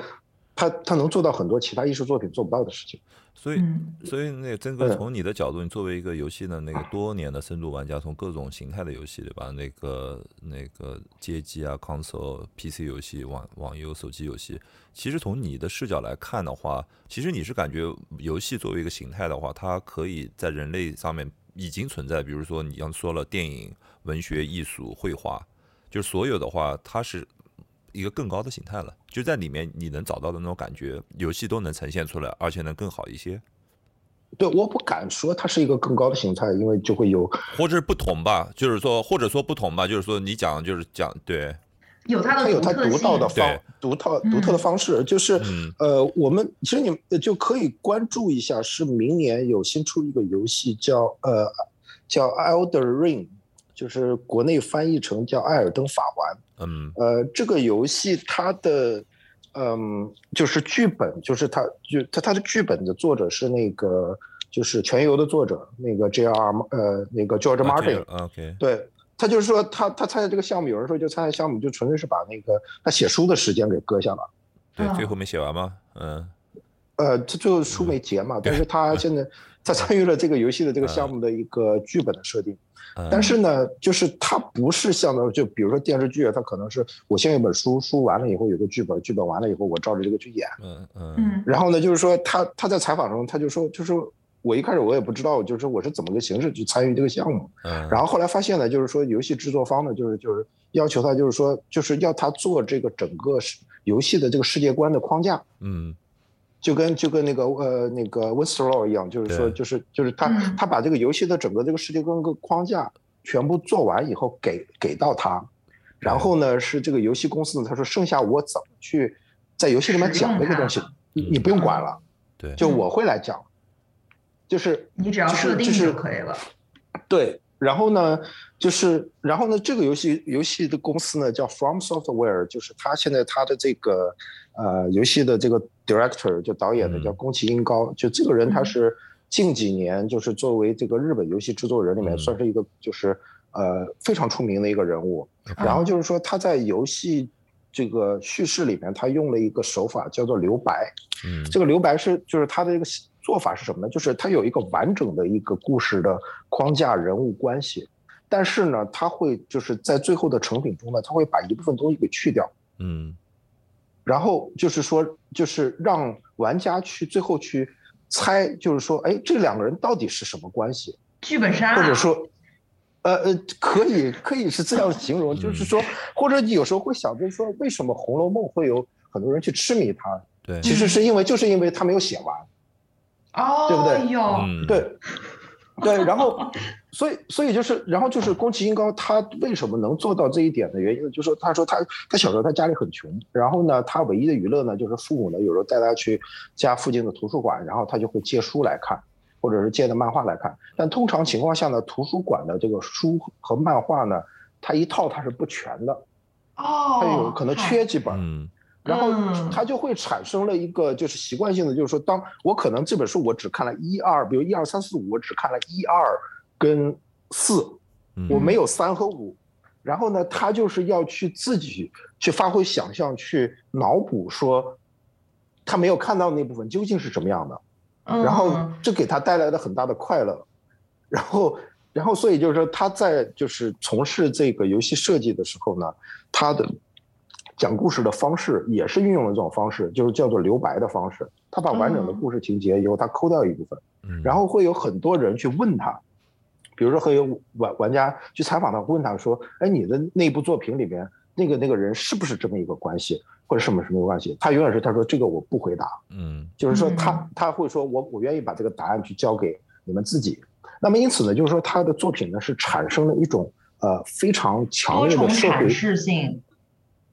D: 它它能做到很多其他艺术作品做不到的事情。
F: 所以，所以那个曾哥，从你的角度，你作为一个游戏的那个多年的深度玩家，从各种形态的游戏，对吧？那个那个街机啊，console、PC 游戏、网网游、手机游戏，其实从你的视角来看的话，其实你是感觉游戏作为一个形态的话，它可以在人类上面已经存在。比如说，你刚说了电影、文学、艺术、绘画，就是所有的话，它是。一个更高的形态了，就在里面你能找到的那种感觉，游戏都能呈现出来，而且能更好一些。
D: 对，我不敢说它是一个更高的形态，因为就会有，
F: 或者是不同吧，就是说，或者说不同吧，就是说，你讲就是讲，对，
E: 有它的
D: 它有它独到的方，独特独特的方式，就是呃，我们其实你就可以关注一下，是明年有新出一个游戏叫呃叫《Elder Ring》。就是国内翻译成叫《艾尔登法环》。
F: 嗯，
D: 呃，这个游戏它的，嗯，就是剧本，就是它就它它的剧本的作者是那个，就是《全游》的作者，那个 J.R. 呃，那个 George Martin。
F: OK。
D: 对他就是说，他他参加这个项目，有人说就参加项目就纯粹是把那个他写书的时间给搁下了。
F: 对，最后没写完吗？嗯。
D: 呃，他最后书没结嘛，但是他现在 <laughs> 他参与了这个游戏的这个项目的一个剧本的设定。但是呢，就是它不是像的就比如说电视剧，它可能是我先有本书，书完了以后有个剧本，剧本完了以后我照着这个去演。
F: 嗯嗯。
D: 然后呢，就是说他他在采访中他就说，就是我一开始我也不知道，就是我是怎么个形式去参与这个项目。
F: 嗯。
D: 然后后来发现呢，就是说游戏制作方呢，就是就是要求他，就是说就是要他做这个整个游戏的这个世界观的框架。
F: 嗯。
D: 就跟就跟那个呃那个 w i s t l o 一样，就是说就是就是他他把这个游戏的整个这个世界观个框架全部做完以后给给到他，然后呢是这个游戏公司呢他说剩下我怎么去在游戏里面讲这个东西，你你不用管了，
F: 对，
D: 就我会来讲，就是
E: 你只要设定就可以了，
D: 对，然后呢就是然后呢这个游戏游戏的公司呢叫 From Software，就是他现在他的这个。呃，游戏的这个 director 就导演的叫宫崎英高，就这个人他是近几年就是作为这个日本游戏制作人里面算是一个就是呃非常出名的一个人物。然后就是说他在游戏这个叙事里面，他用了一个手法叫做留白。
F: 嗯，
D: 这个留白是就是他的一个做法是什么呢？就是它有一个完整的一个故事的框架、人物关系，但是呢，它会就是在最后的成品中呢，它会把一部分东西给去掉。
F: 嗯。
D: 然后就是说，就是让玩家去最后去猜，就是说，哎，这两个人到底是什么关系？
E: 剧本杀，
D: 或者说，呃呃，可以可以是这样形容，就是说，或者你有时候会想，就是说，为什么《红楼梦》会有很多人去痴迷它？
F: 对，
D: 其实是因为就是因为它没有写完，
E: 哦，
D: 对不对？
E: 有，
D: 对。对，<laughs> 然后，所以，所以就是，然后就是宫崎英高他为什么能做到这一点的原因，就是说，他说他他小时候他家里很穷，然后呢，他唯一的娱乐呢，就是父母呢有时候带他去家附近的图书馆，然后他就会借书来看，或者是借的漫画来看。但通常情况下呢，图书馆的这个书和漫画呢，它一套它是不全的，
E: 哦，
D: 它有可能缺几本。然后他就会产生了一个就是习惯性的，就是说，当我可能这本书我只看了一二，比如一二三四五，我只看了一二跟四，我没有三和五。然后呢，他就是要去自己去发挥想象，去脑补说他没有看到那部分究竟是什么样的。然后这给他带来了很大的快乐。然后，然后所以就是说他在就是从事这个游戏设计的时候呢，他的。讲故事的方式也是运用了这种方式，就是叫做留白的方式。他把完整的故事情节以后他抠掉一部分，然后会有很多人去问他，比如说会有玩玩家去采访他，问他说：“哎，你的那部作品里面那个那个人是不是这么一个关系，或者什么什么关系？”他永远是他说：“这个我不回答。”嗯，就是说他他会说：“我我愿意把这个答案去交给你们自己。”那么因此呢，就是说他的作品呢是产生了一种呃非常强烈的社会
E: 性。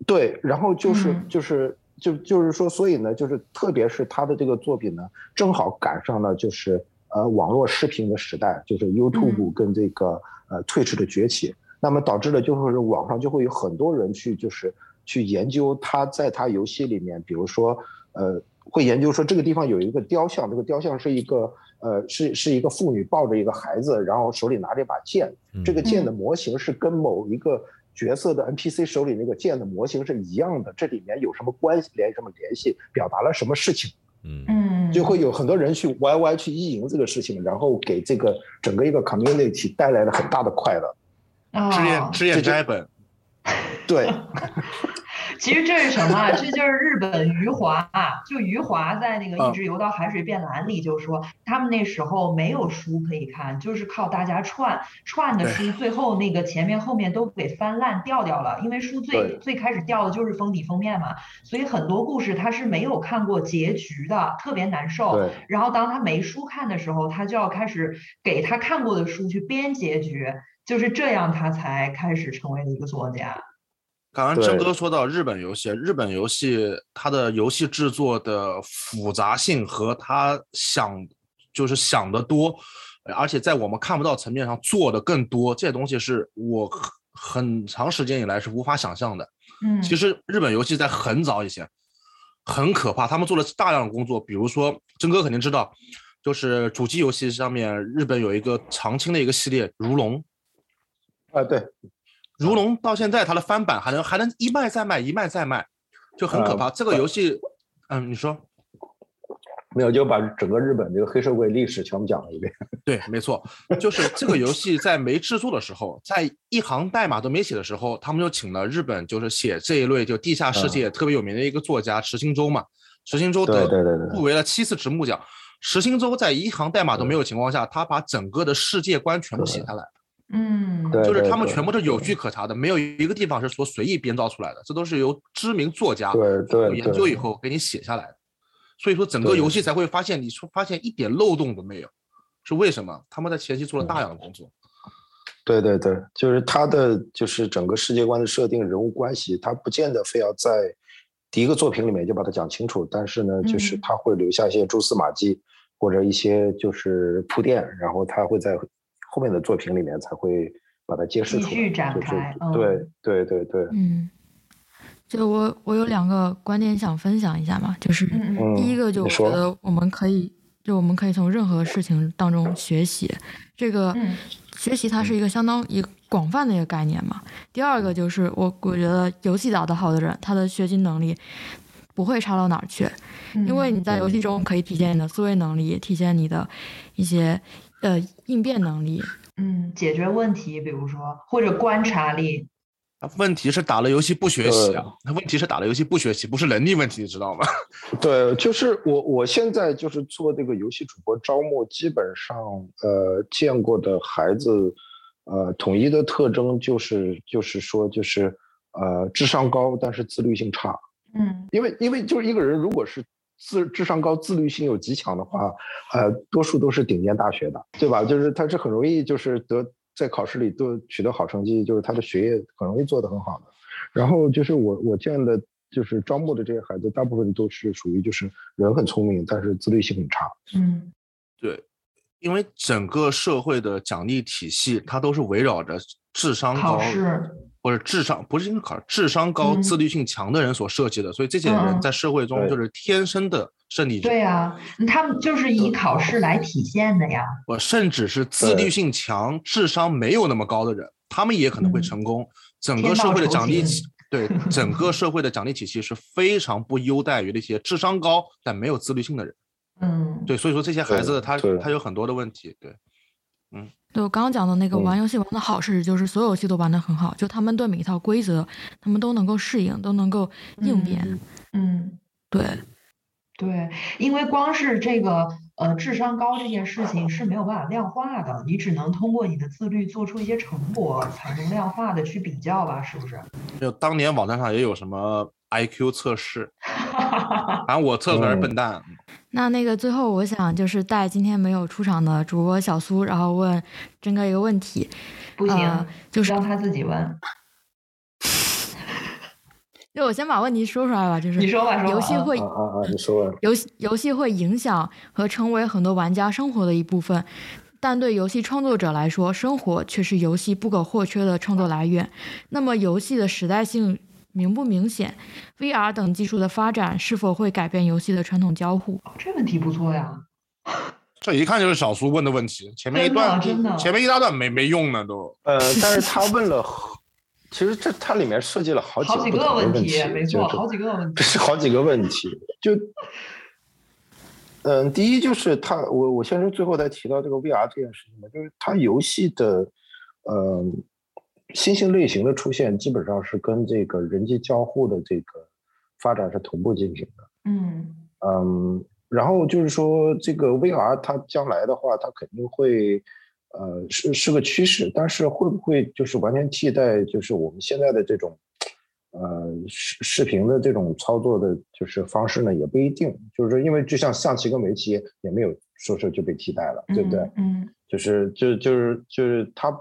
D: 对，然后就是就是就就是说，所以呢，就是特别是他的这个作品呢，正好赶上了就是呃网络视频的时代，就是 YouTube 跟这个呃 Twitch 的崛起，那么导致了就是网上就会有很多人去就是去研究他在他游戏里面，比如说呃会研究说这个地方有一个雕像，这个雕像是一个呃是是一个妇女抱着一个孩子，然后手里拿着一把剑，这个剑的模型是跟某一个。角色的 NPC 手里那个剑的模型是一样的，这里面有什么关系？联什么联系？表达了什么事情？
E: 嗯
D: 就会有很多人去 YY 去意淫这个事情，然后给这个整个一个 community 带来了很大的快乐。
B: 试验试验摘本，<laughs>
D: 对。<laughs>
E: 其实这是什么？这就是日本余华，就余华在那个《一直游到海水变蓝》里就说，他们那时候没有书可以看，就是靠大家串串的书，最后那个前面后面都给翻烂掉掉了，因为书最最开始掉的就是封底封面嘛，所以很多故事他是没有看过结局的，特别难受。然后当他没书看的时候，他就要开始给他看过的书去编结局，就是这样他才开始成为了一个作家。
B: 刚刚真哥说到日本游戏，日本游戏它的游戏制作的复杂性和他想就是想的多，而且在我们看不到层面上做的更多，这些东西是我很长时间以来是无法想象的。
E: 嗯，
B: 其实日本游戏在很早以前很可怕，他们做了大量的工作，比如说真哥肯定知道，就是主机游戏上面日本有一个常青的一个系列《如龙》
D: 啊，对。
B: 如龙到现在，它的翻版还能还能一卖再卖，一卖再卖，就很可怕。这个游戏，嗯，你说
D: 没有，就把整个日本这个黑社会历史全部讲了一遍。<laughs>
B: 对，没错，就是这个游戏在没制作的时候，在一行代码都没写的时候，他们就请了日本就是写这一类就地下世界特别有名的一个作家石新周嘛。石新洲得入围了七次直木奖。石新周在一行代码都没有情况下，他把整个的世界观全部写下来。
E: 嗯，
B: 就是他们全部是有据可查的，没有一个地方是说随意编造出来的，这都是由知名作家
D: 对对
B: 研究以后给你写下来的。所以说整个游戏才会发现，你说发现一点漏洞都没有，是为什么？他们在前期做了大量的工作。
D: 对对对，就是他的就是整个世界观的设定、人物关系，他不见得非要在第一个作品里面就把它讲清楚，但是呢，就是他会留下一些蛛丝马迹或者一些就是铺垫，然后他会在。后面的作品里面才会把它揭示出来，
E: 展开。
D: 对对对对。
C: 嗯，就我我有两个观点想分享一下嘛，就是第一个就我觉得我们可以就我们可以从任何事情当中学习，这个学习它是一个相当一个广泛的一个概念嘛。第二个就是我我觉得游戏打得好的人，他的学习能力不会差到哪儿去，因为你在游戏中可以体现你的思维能力，体现你的一些。呃，应变能力，
E: 嗯，解决问题，比如说或者观察力，
B: 问题是打了游戏不学习啊，那问题是打了游戏不学习，不是能力问题，你知道吗？<laughs>
D: 对，就是我我现在就是做这个游戏主播招募，基本上呃见过的孩子，呃统一的特征就是就是说就是呃智商高，但是自律性差。
E: 嗯，
D: 因为因为就是一个人如果是自智商高、自律性又极强的话，呃多数都是顶尖大学的，对吧？就是他是很容易就是得。在考试里都取得好成绩，就是他的学业很容易做得很好的。然后就是我我见的，就是招募的这些孩子，大部分都是属于就是人很聪明，但是自律性很差。
E: 嗯，
B: 对，因为整个社会的奖励体系，它都是围绕着智商高或者智商不是因为考智商高、自律性强的人所设计的，所以这些人在社会中就是天生的。胜利者
E: 对呀，他们就是以考试来体现的呀。
B: 我甚至是自律性强、智商没有那么高的人，他们也可能会成功。整个社会的奖励体，对整个社会的奖励体系是非常不优待于那些智商高但没有自律性的人。
E: 嗯，
B: 对，所以说这些孩子他他有很多的问题。对，嗯，
C: 对我刚刚讲的那个玩游戏玩的好是，就是所有游戏都玩的很好，就他们对每一套规则，他们都能够适应，都能够应变。
E: 嗯，
C: 对。
E: 对，因为光是这个呃智商高这件事情是没有办法量化的，你只能通过你的自律做出一些成果，才能量化的去比较吧，是不是？
B: 就当年网站上也有什么 IQ 测试，<laughs> 反正我测出来是笨蛋。
C: 那那个最后我想就是带今天没有出场的主播小苏，然后问真哥一个问题，
E: 不行，
C: 就是
E: 让他自己问。<laughs>
C: 就我先把问题说出来吧，就是
E: 你说吧，
C: 游戏会
D: 啊啊，你说
C: 游戏游戏会影响和成为很多玩家生活的一部分，但对游戏创作者来说，生活却是游戏不可或缺的创作来源。那么，游戏的时代性明不明显？VR 等技术的发展是否会改变游戏的传统交互？
E: 这问题不错呀，
B: 这一看就是小苏问的问题。前面一段
E: 真的，
B: 前面一大段没没用呢都。
D: 呃，但是他问了。其实这它里面设计了好
E: 几
D: 个问
E: 题，没错，好几个问题，
D: 这是好几个问题。就，<laughs> 嗯，第一就是他，我我先说，最后再提到这个 VR 这件事情吧，就是它游戏的，嗯，新兴类型的出现，基本上是跟这个人机交互的这个发展是同步进行的。
E: 嗯
D: 嗯，然后就是说，这个 VR 它将来的话，它肯定会。呃，是是个趋势，但是会不会就是完全替代，就是我们现在的这种，呃，视视频的这种操作的，就是方式呢？也不一定。就是说，因为就像象棋跟围棋也没有说是就被替代了，对不对？
E: 嗯，
D: 就是就就是就是它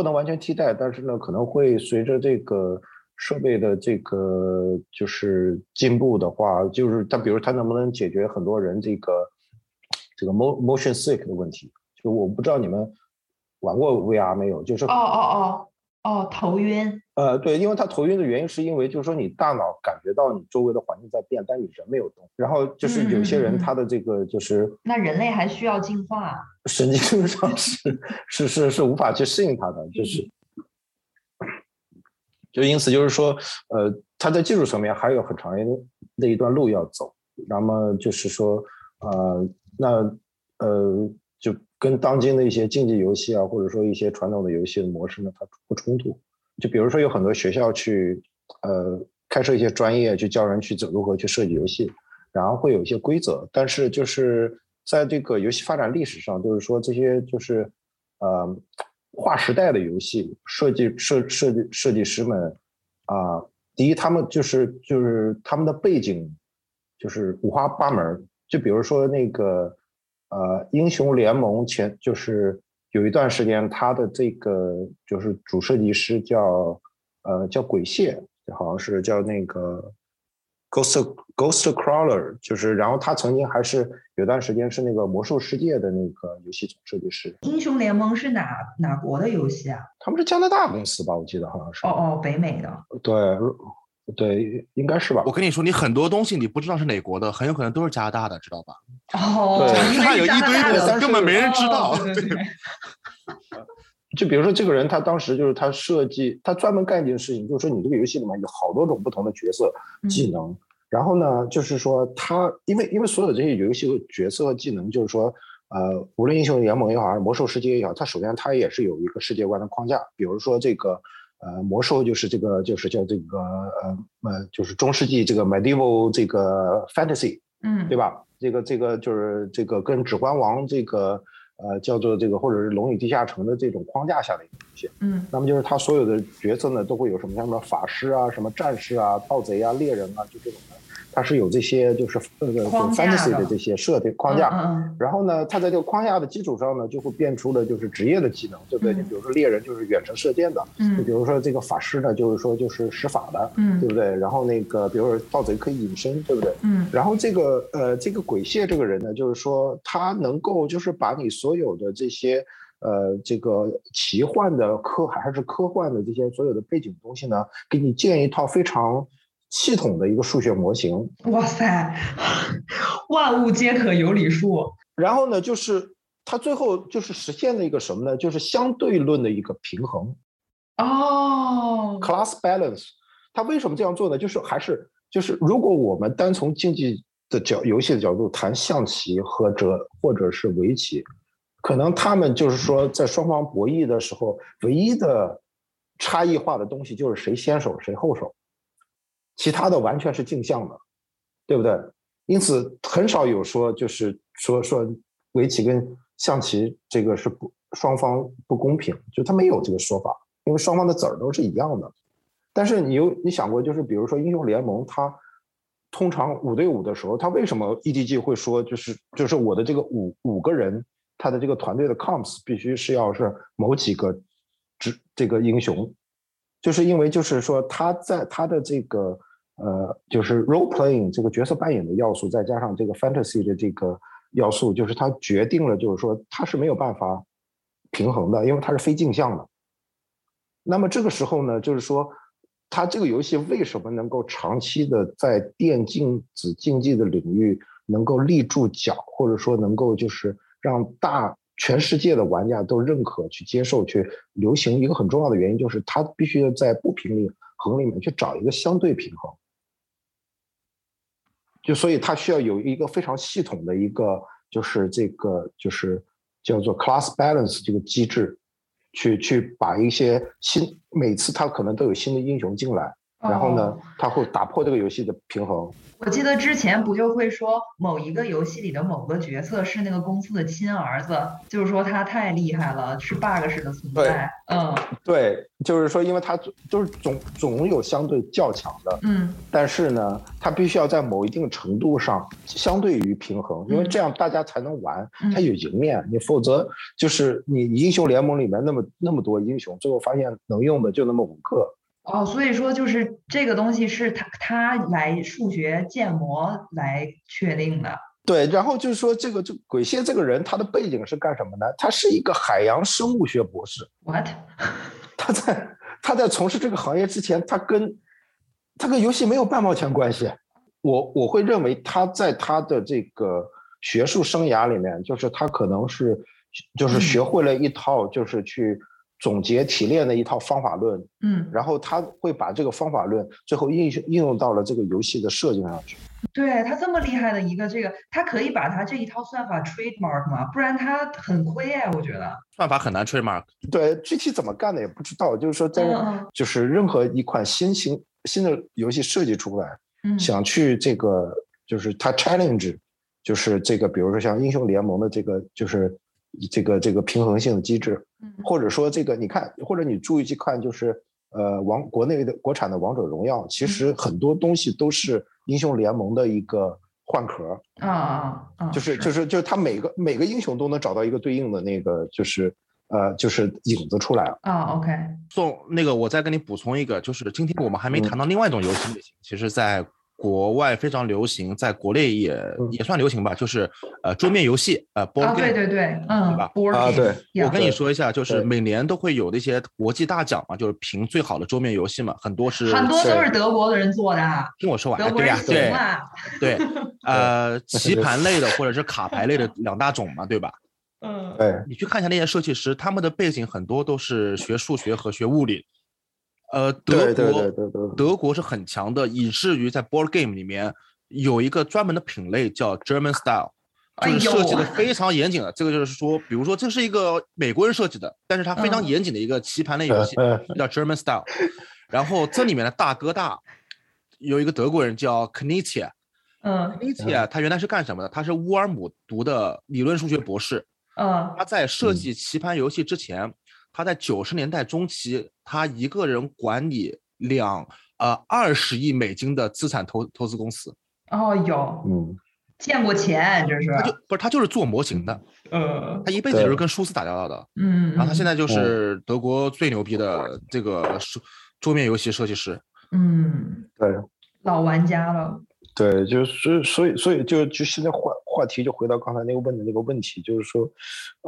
D: 不能完全替代，但是呢，可能会随着这个设备的这个就是进步的话，就是它比如它能不能解决很多人这个这个 motion sick 的问题？就我不知道你们玩过 VR 没有？就是
E: 哦哦哦哦，头晕。
D: 呃，对，因为他头晕的原因是因为就是说你大脑感觉到你周围的环境在变，但你人没有动。然后就是有些人他的这个就是
E: 那人类还需要进化，
D: 神经上是是是是无法去适应它的，就是就因此就是说，呃，它在技术层面还有很长的一段路要走。那么就是说，呃，那呃。跟当今的一些竞技游戏啊，或者说一些传统的游戏的模式呢，它不冲突。就比如说有很多学校去，呃，开设一些专业，去教人去怎如何去设计游戏，然后会有一些规则。但是就是在这个游戏发展历史上，就是说这些就是，呃，划时代的游戏设计设设计设计师们啊，第一他们就是就是他们的背景就是五花八门。就比如说那个。呃，英雄联盟前就是有一段时间，他的这个就是主设计师叫呃叫鬼蟹，好像是叫那个 Ghost Ghost Crawler，就是然后他曾经还是有段时间是那个魔兽世界的那个游戏总设计师。
E: 英雄联盟是哪哪国的游戏啊？
D: 他们是加拿大公司吧？我记得好像是。
E: 哦哦，北美的。
D: 对。对，应该是吧。
B: 我跟你说，你很多东西你不知道是哪国的，很有可能都是加拿大的，知道吧？
E: 哦，
B: 他有一堆根本没人知道。
D: 对 <laughs> 就比如说这个人，他当时就是他设计，他专门干一件事情，就是说你这个游戏里面有好多种不同的角色技能，然后呢，就是说他因为因为所有这些游戏的角色和技能，就是说呃，无论英雄联盟也好，还是魔兽世界也好，它首先它也是有一个世界观的框架，比如说这个。呃魔兽就是这个就是叫这个呃呃就是中世纪这个 medieval 这个 fantasy，
E: 嗯，
D: 对吧？这个这个就是这个跟指环王这个。呃，叫做这个，或者是《龙与地下城》的这种框架下的一个东西。
E: 嗯，
D: 那么就是他所有的角色呢，都会有什么像什么法师啊、什么战士啊、盗贼啊、猎人啊，就这种的。它是有这些就是那个 fantasy 的这些设定框架，然后呢，它在这个框架的基础上呢，就会变出了就是职业的技能，对不对？你比如说猎人就是远程射箭的，你比如说这个法师呢，就是说就是施法的，对不对？然后那个比如说盗贼可以隐身，对不对？
E: 嗯，
D: 然后这个呃这个鬼蟹这个人呢，就是说他能够就是把你所有的这些呃这个奇幻的科还是科幻的这些所有的背景东西呢，给你建一套非常。系统的一个数学模型，
E: 哇塞，<laughs> 万物皆可有理数。
D: 然后呢，就是它最后就是实现了一个什么呢？就是相对论的一个平衡。
E: 哦
D: ，class balance。它为什么这样做呢？就是还是就是如果我们单从竞技的角游戏的角度谈象棋或者或者是围棋，可能他们就是说在双方博弈的时候，唯一的差异化的东西就是谁先手谁后手。其他的完全是镜像的，对不对？因此很少有说就是说说围棋跟象棋这个是不双方不公平，就他没有这个说法，因为双方的子儿都是一样的。但是你有你想过，就是比如说英雄联盟，它通常五对五的时候，它为什么 EDG 会说就是就是我的这个五五个人，他的这个团队的 comps 必须是要是某几个这这个英雄，就是因为就是说他在他的这个。呃，就是 role playing 这个角色扮演的要素，再加上这个 fantasy 的这个要素，就是它决定了，就是说它是没有办法平衡的，因为它是非镜像的。那么这个时候呢，就是说，它这个游戏为什么能够长期的在电竞子竞技的领域能够立住脚，或者说能够就是让大全世界的玩家都认可、去接受、去流行，一个很重要的原因就是它必须要在不平衡里面去找一个相对平衡。就所以它需要有一个非常系统的一个，就是这个就是叫做 class balance 这个机制，去去把一些新每次它可能都有新的英雄进来，然后呢，它会打破这个游戏的平衡。
E: 我记得之前不就会说某一个游戏里的某个角色是那个公司的亲儿子，就是说他太厉害了，是 bug 式的存在。嗯，
D: 对，就是说，因为他就是总总有相对较强的，
E: 嗯，
D: 但是呢，他必须要在某一定程度上相对于平衡，因为这样大家才能玩，他有赢面。你否则就是你英雄联盟里面那么那么多英雄，最后发现能用的就那么五个。
E: 哦，所以说就是这个东西是他他来数学建模来确定的。
D: 对，然后就是说这个这鬼蟹这个人他的背景是干什么呢？他是一个海洋生物学博士。
E: What？<laughs>
D: 他在他在从事这个行业之前，他跟他跟游戏没有半毛钱关系。我我会认为他在他的这个学术生涯里面，就是他可能是就是学会了一套就是去。总结提炼的一套方法论，
E: 嗯，
D: 然后他会把这个方法论最后应应用到了这个游戏的设计上去。
E: 对他这么厉害的一个这个，他可以把他这一套算法 trademark 吗？不然他很亏哎，我觉得。
B: 算法很难 trademark。
D: 对，具体怎么干的也不知道。就是说，在就是任何一款新型新的游戏设计出来，
E: 嗯，
D: 想去这个就是他 challenge，就是这个比如说像英雄联盟的这个就是。这个这个平衡性的机制，或者说这个你看，或者你注意去看，就是呃王国内的国产的王者荣耀，其实很多东西都是英雄联盟的一个换壳
E: 啊啊啊，
D: 就是就是就是他每个每个英雄都能找到一个对应的那个就是呃就是影子出来
E: 啊。OK，
B: 送那个我再跟你补充一个，就是今天我们还没谈到另外一种游戏类型，其实在。国外非常流行，在国内也也算流行吧，就是呃桌面游戏，呃 board
E: game，对对对，嗯，
B: 对吧
E: ？board game，
D: 对，
B: 我跟你说一下，就是每年都会有那些国际大奖嘛，就是评最好的桌面游戏嘛，很多是
E: 很多都是德国的人做的。
B: 听我说
E: 完，
B: 对呀，对
E: 对，
B: 呃，棋盘类的或者是卡牌类的 <laughs> 两大种嘛，对吧？
E: 嗯，
D: 对，
B: 你去看一下那些设计师，他们的背景很多都是学数学和学物理。呃，德
D: 国
B: 德国是很强的，以至于在 board game 里面有一个专门的品类叫 German style，就是设计的 <laughs> 非常严谨的。这个就是说，比如说这是一个美国人设计的，但是它非常严谨的一个棋盘类游戏，<laughs> 叫 German Style。然后这里面的大哥大有一个德国人叫 Knizia，
E: 嗯
B: ，Knizia 他原来是干什么的？他是乌尔姆读的理论数学博士。
E: 嗯，
B: 他在设计棋盘游戏之前，他在九十年代中期，他一个人管理两呃二十亿美金的资产投投资公司。
E: 哦，有，
D: 嗯，
E: 见过钱，这是。
B: 他就不是他就是做模型的。
E: 呃。
B: 他一辈子就是跟舒斯打交道的。
E: 嗯。
B: 然后他现在就是德国最牛逼的这个桌桌面游戏设计师。
E: 嗯。
D: 对。
E: 老玩家了。
D: 对，就是所以所以就就现在话话题就回到刚才那个问的那个问题，就是说，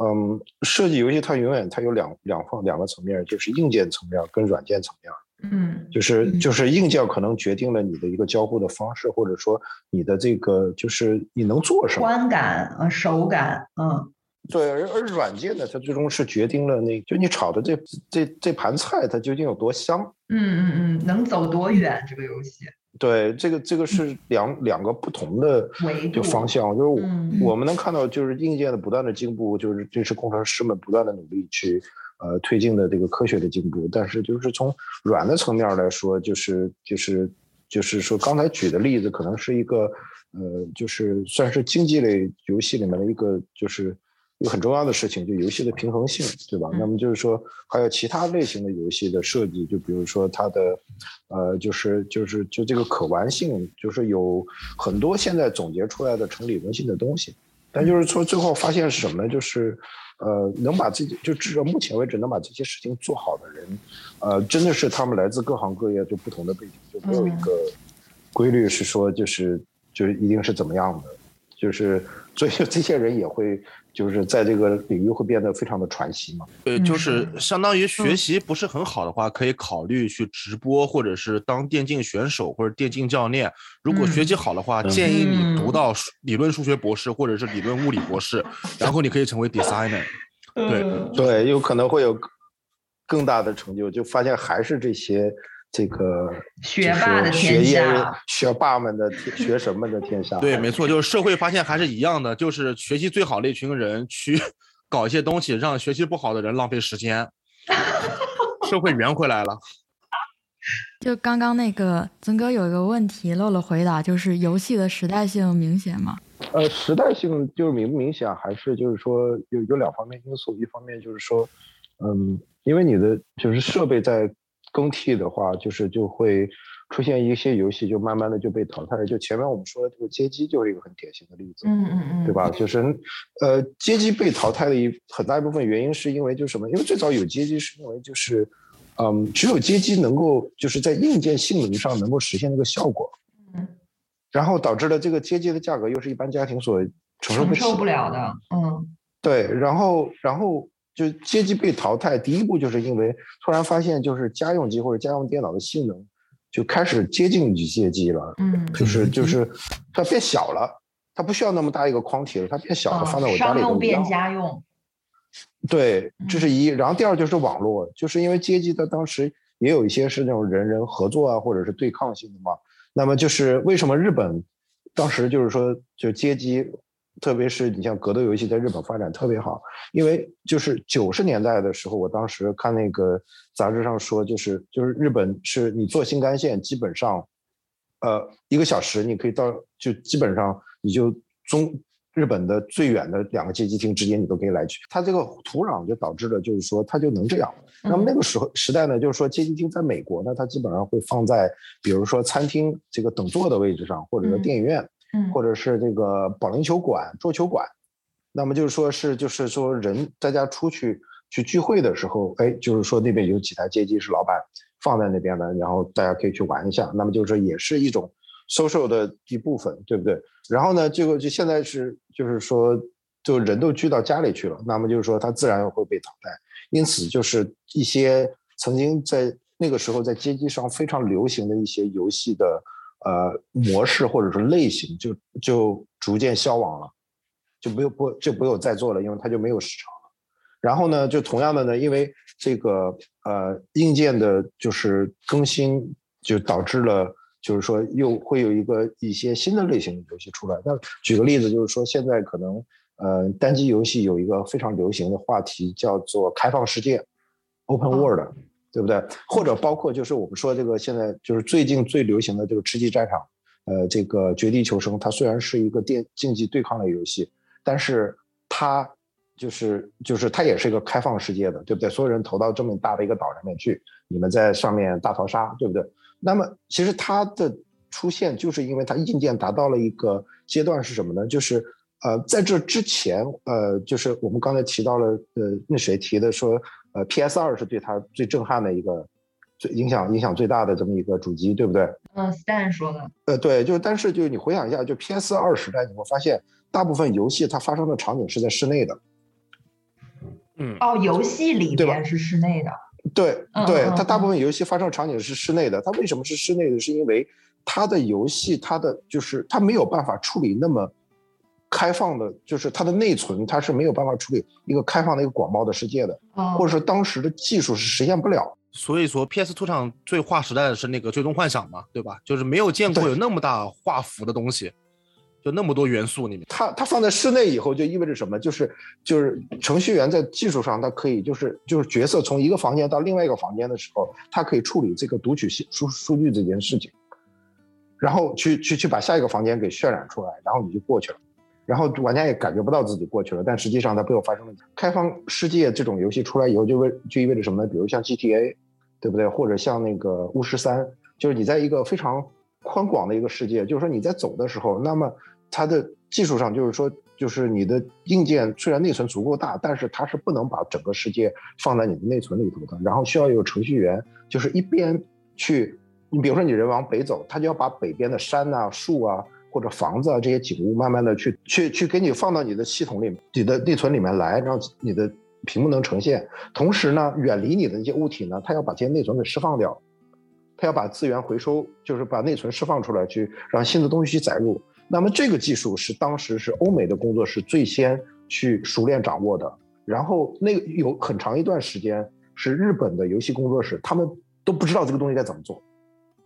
D: 嗯，设计游戏它永远它有两两方两个层面，就是硬件层面跟软件层面。
E: 嗯，
D: 就是就是硬件可能决定了你的一个交互的方式，或者说你的这个就是你能做什么，
E: 观感啊手感，嗯，
D: 对，而而软件呢，它最终是决定了那就你炒的这这这盘菜它究竟有多香，
E: 嗯嗯嗯，能走多远这个游戏。
D: 对，这个这个是两两个不同的就方向，就是我们能看到，就是硬件的不断的进步，就是这是工程师们不断的努力去呃推进的这个科学的进步。但是就是从软的层面来说，就是就是就是说刚才举的例子，可能是一个呃，就是算是竞技类游戏里面的一个就是。一个很重要的事情，就游戏的平衡性，对吧？那么就是说，还有其他类型的游戏的设计，就比如说它的，呃，就是就是就这个可玩性，就是有很多现在总结出来的成理论性的东西，但就是说最后发现是什么呢？就是，呃，能把自己就至少目前为止能把这些事情做好的人，呃，真的是他们来自各行各业，就不同的背景，就没有一个规律是说就是就是一定是怎么样的，就是所以这些人也会。就是在这个领域会变得非常的传奇嘛？
B: 对，就是相当于学习不是很好的话，可以考虑去直播，或者是当电竞选手或者电竞教练。如果学习好的话，建议你读到理论数学博士或者是理论物理博士，然后你可以成为 designer。对
D: 对，有可能会有更大的成就。就发现还是这些。这个
E: 学霸的天下，
D: 学霸们的学神们的天下。
B: 对，没错，就是社会发现还是一样的，就是学习最好的一群人去 <laughs> 搞一些东西，让学习不好的人浪费时间，<laughs> 社会圆回来了。<laughs>
C: 就刚刚那个曾哥有一个问题漏了回答，就是游戏的时代性明显吗？
D: 呃，时代性就是明不明显，还是就是说有有两方面因素，一方面就是说，嗯，因为你的就是设备在。更替的话，就是就会出现一些游戏，就慢慢的就被淘汰了。就前面我们说的这个街机，就是一个很典型的例子，
E: 嗯嗯嗯，
D: 对吧？就是，呃，街机被淘汰的一很大一部分原因是因为就是什么？因为最早有街机是因为就是，嗯，只有街机能够就是在硬件性能上能够实现那个效果，
E: 嗯，
D: 然后导致了这个街机的价格又是一般家庭所承受
E: 承受不了的，嗯，
D: 对，然后然后。就街机被淘汰，第一步就是因为突然发现，就是家用机或者家用电脑的性能就开始接近于街机了。
E: 嗯，
D: 就是就是它变小了，它不需要那么大一个框体了，它变小了，放在我家里
E: 商用变家用。
D: 对，这是一。然后第二就是网络，就是因为街机它当时也有一些是那种人人合作啊，或者是对抗性的嘛。那么就是为什么日本当时就是说就街机。特别是你像格斗游戏在日本发展特别好，因为就是九十年代的时候，我当时看那个杂志上说，就是就是日本是你坐新干线基本上，呃一个小时你可以到，就基本上你就中日本的最远的两个街机厅之间你都可以来去，它这个土壤就导致了就是说它就能这样。那么那个时候时代呢，就是说街机厅在美国呢，它基本上会放在比如说餐厅这个等座的位置上，或者说电影院。或者是这个保龄球馆、桌球馆，那么就是说是就是说人大家出去去聚会的时候，哎，就是说那边有几台街机是老板放在那边的，然后大家可以去玩一下。那么就是说也是一种 social 的一部分，对不对？然后呢，这个就现在是就是说就人都聚到家里去了，那么就是说它自然会被淘汰。因此就是一些曾经在那个时候在街机上非常流行的一些游戏的。呃，模式或者说类型就就逐渐消亡了，就没有不就不有再做了，因为它就没有市场了。然后呢，就同样的呢，因为这个呃硬件的就是更新，就导致了就是说又会有一个一些新的类型的游戏出来。那举个例子，就是说现在可能呃单机游戏有一个非常流行的话题叫做开放世界 （Open World），对不对？或者包括就是我们说这个现在就是最近最流行的这个吃鸡战场，呃，这个绝地求生，它虽然是一个电竞技对抗类游戏，但是它就是就是它也是一个开放世界的，对不对？所有人投到这么大的一个岛上面去，你们在上面大逃杀，对不对？那么其实它的出现，就是因为它硬件达到了一个阶段是什么呢？就是呃，在这之前，呃，就是我们刚才提到了，呃，那谁提的说，呃，PS 二是对它最震撼的一个，最影响影响最大的这么一个主机，对不对？
E: 嗯，Stan 说的。
D: 呃，对，就但是就是你回想一下，就 PS 二时代，你会发现大部分游戏它发生的场景是在室内的。
B: 嗯。
E: 哦，游戏里边是室内的。
D: 对对，它大部分游戏发生场景是室内的。它为什么是室内的？是因为它的游戏，它的就是它没有办法处理那么开放的，就是它的内存，它是没有办法处理一个开放的一个广袤的世界的，或者说当时的技术是实现不了。
B: 所以说，PS Two 上最划时代的是那个《最终幻想》嘛，对吧？就是没有见过有那么大画幅的东西。就那么多元素里面，
D: 它它放在室内以后就意味着什么？就是就是程序员在技术上，他可以就是就是角色从一个房间到另外一个房间的时候，他可以处理这个读取数数据这件事情，然后去去去把下一个房间给渲染出来，然后你就过去了，然后玩家也感觉不到自己过去了，但实际上它背后发生了开放世界这种游戏出来以后，就为就意味着什么呢？比如像 GTA，对不对？或者像那个巫师三，就是你在一个非常宽广的一个世界，就是说你在走的时候，那么。它的技术上就是说，就是你的硬件虽然内存足够大，但是它是不能把整个世界放在你的内存里头的。然后需要有程序员，就是一边去，你比如说你人往北走，他就要把北边的山啊、树啊或者房子啊这些景物，慢慢的去去去给你放到你的系统里、你的内存里面来，让你的屏幕能呈现。同时呢，远离你的那些物体呢，它要把这些内存给释放掉，它要把资源回收，就是把内存释放出来，去让新的东西去载入。那么这个技术是当时是欧美的工作室最先去熟练掌握的，然后那有很长一段时间是日本的游戏工作室，他们都不知道这个东西该怎么做，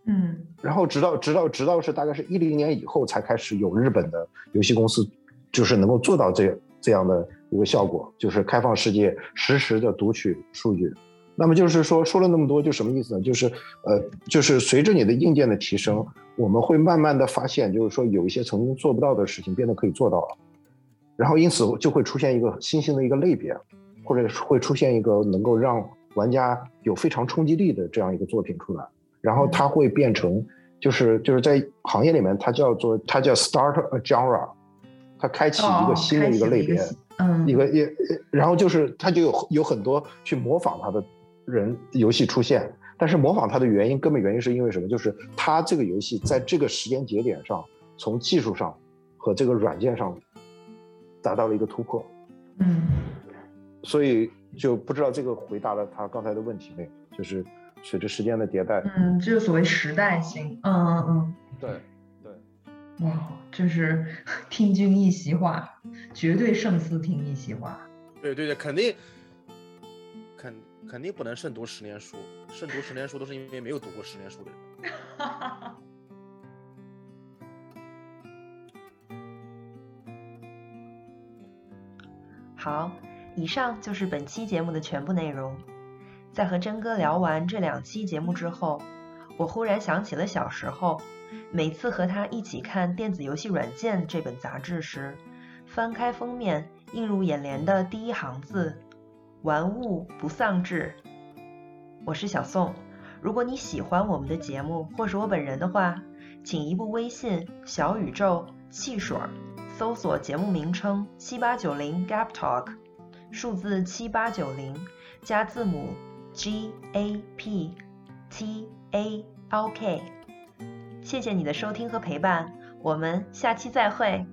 E: 嗯，
D: 然后直到直到直到是大概是一零年以后才开始有日本的游戏公司，就是能够做到这这样的一个效果，就是开放世界实时的读取数据。那么就是说说了那么多，就什么意思呢？就是呃，就是随着你的硬件的提升，我们会慢慢的发现，就是说有一些曾经做不到的事情变得可以做到了，然后因此就会出现一个新兴的一个类别，或者会出现一个能够让玩家有非常冲击力的这样一个作品出来，然后它会变成就是就是在行业里面它叫做它叫 start a genre，它开启一个新的一个类别，
E: 嗯，
D: 一个也然后就是它就有有很多去模仿它的。人游戏出现，但是模仿它的原因，根本原因是因为什么？就是它这个游戏在这个时间节点上，从技术上和这个软件上达到了一个突破。
E: 嗯，
D: 所以就不知道这个回答了他刚才的问题没有？就是随着时间的迭代，
E: 嗯，这就所谓时代性。嗯嗯嗯，
D: 对
E: 对。哇，这是 <laughs> 听君一席话，绝对胜似听一席话。
B: 对对对，肯定。肯定不能胜读十年书，胜读十年书都是因为没有读过十年书的人。<laughs>
G: 好，以上就是本期节目的全部内容。在和真哥聊完这两期节目之后，我忽然想起了小时候，每次和他一起看《电子游戏软件》这本杂志时，翻开封面，映入眼帘的第一行字。玩物不丧志，我是小宋。如果你喜欢我们的节目或是我本人的话，请移步微信小宇宙汽水，搜索节目名称七八九零 Gap Talk，数字七八九零加字母 G A P T A L K。谢谢你的收听和陪伴，我们下期再会。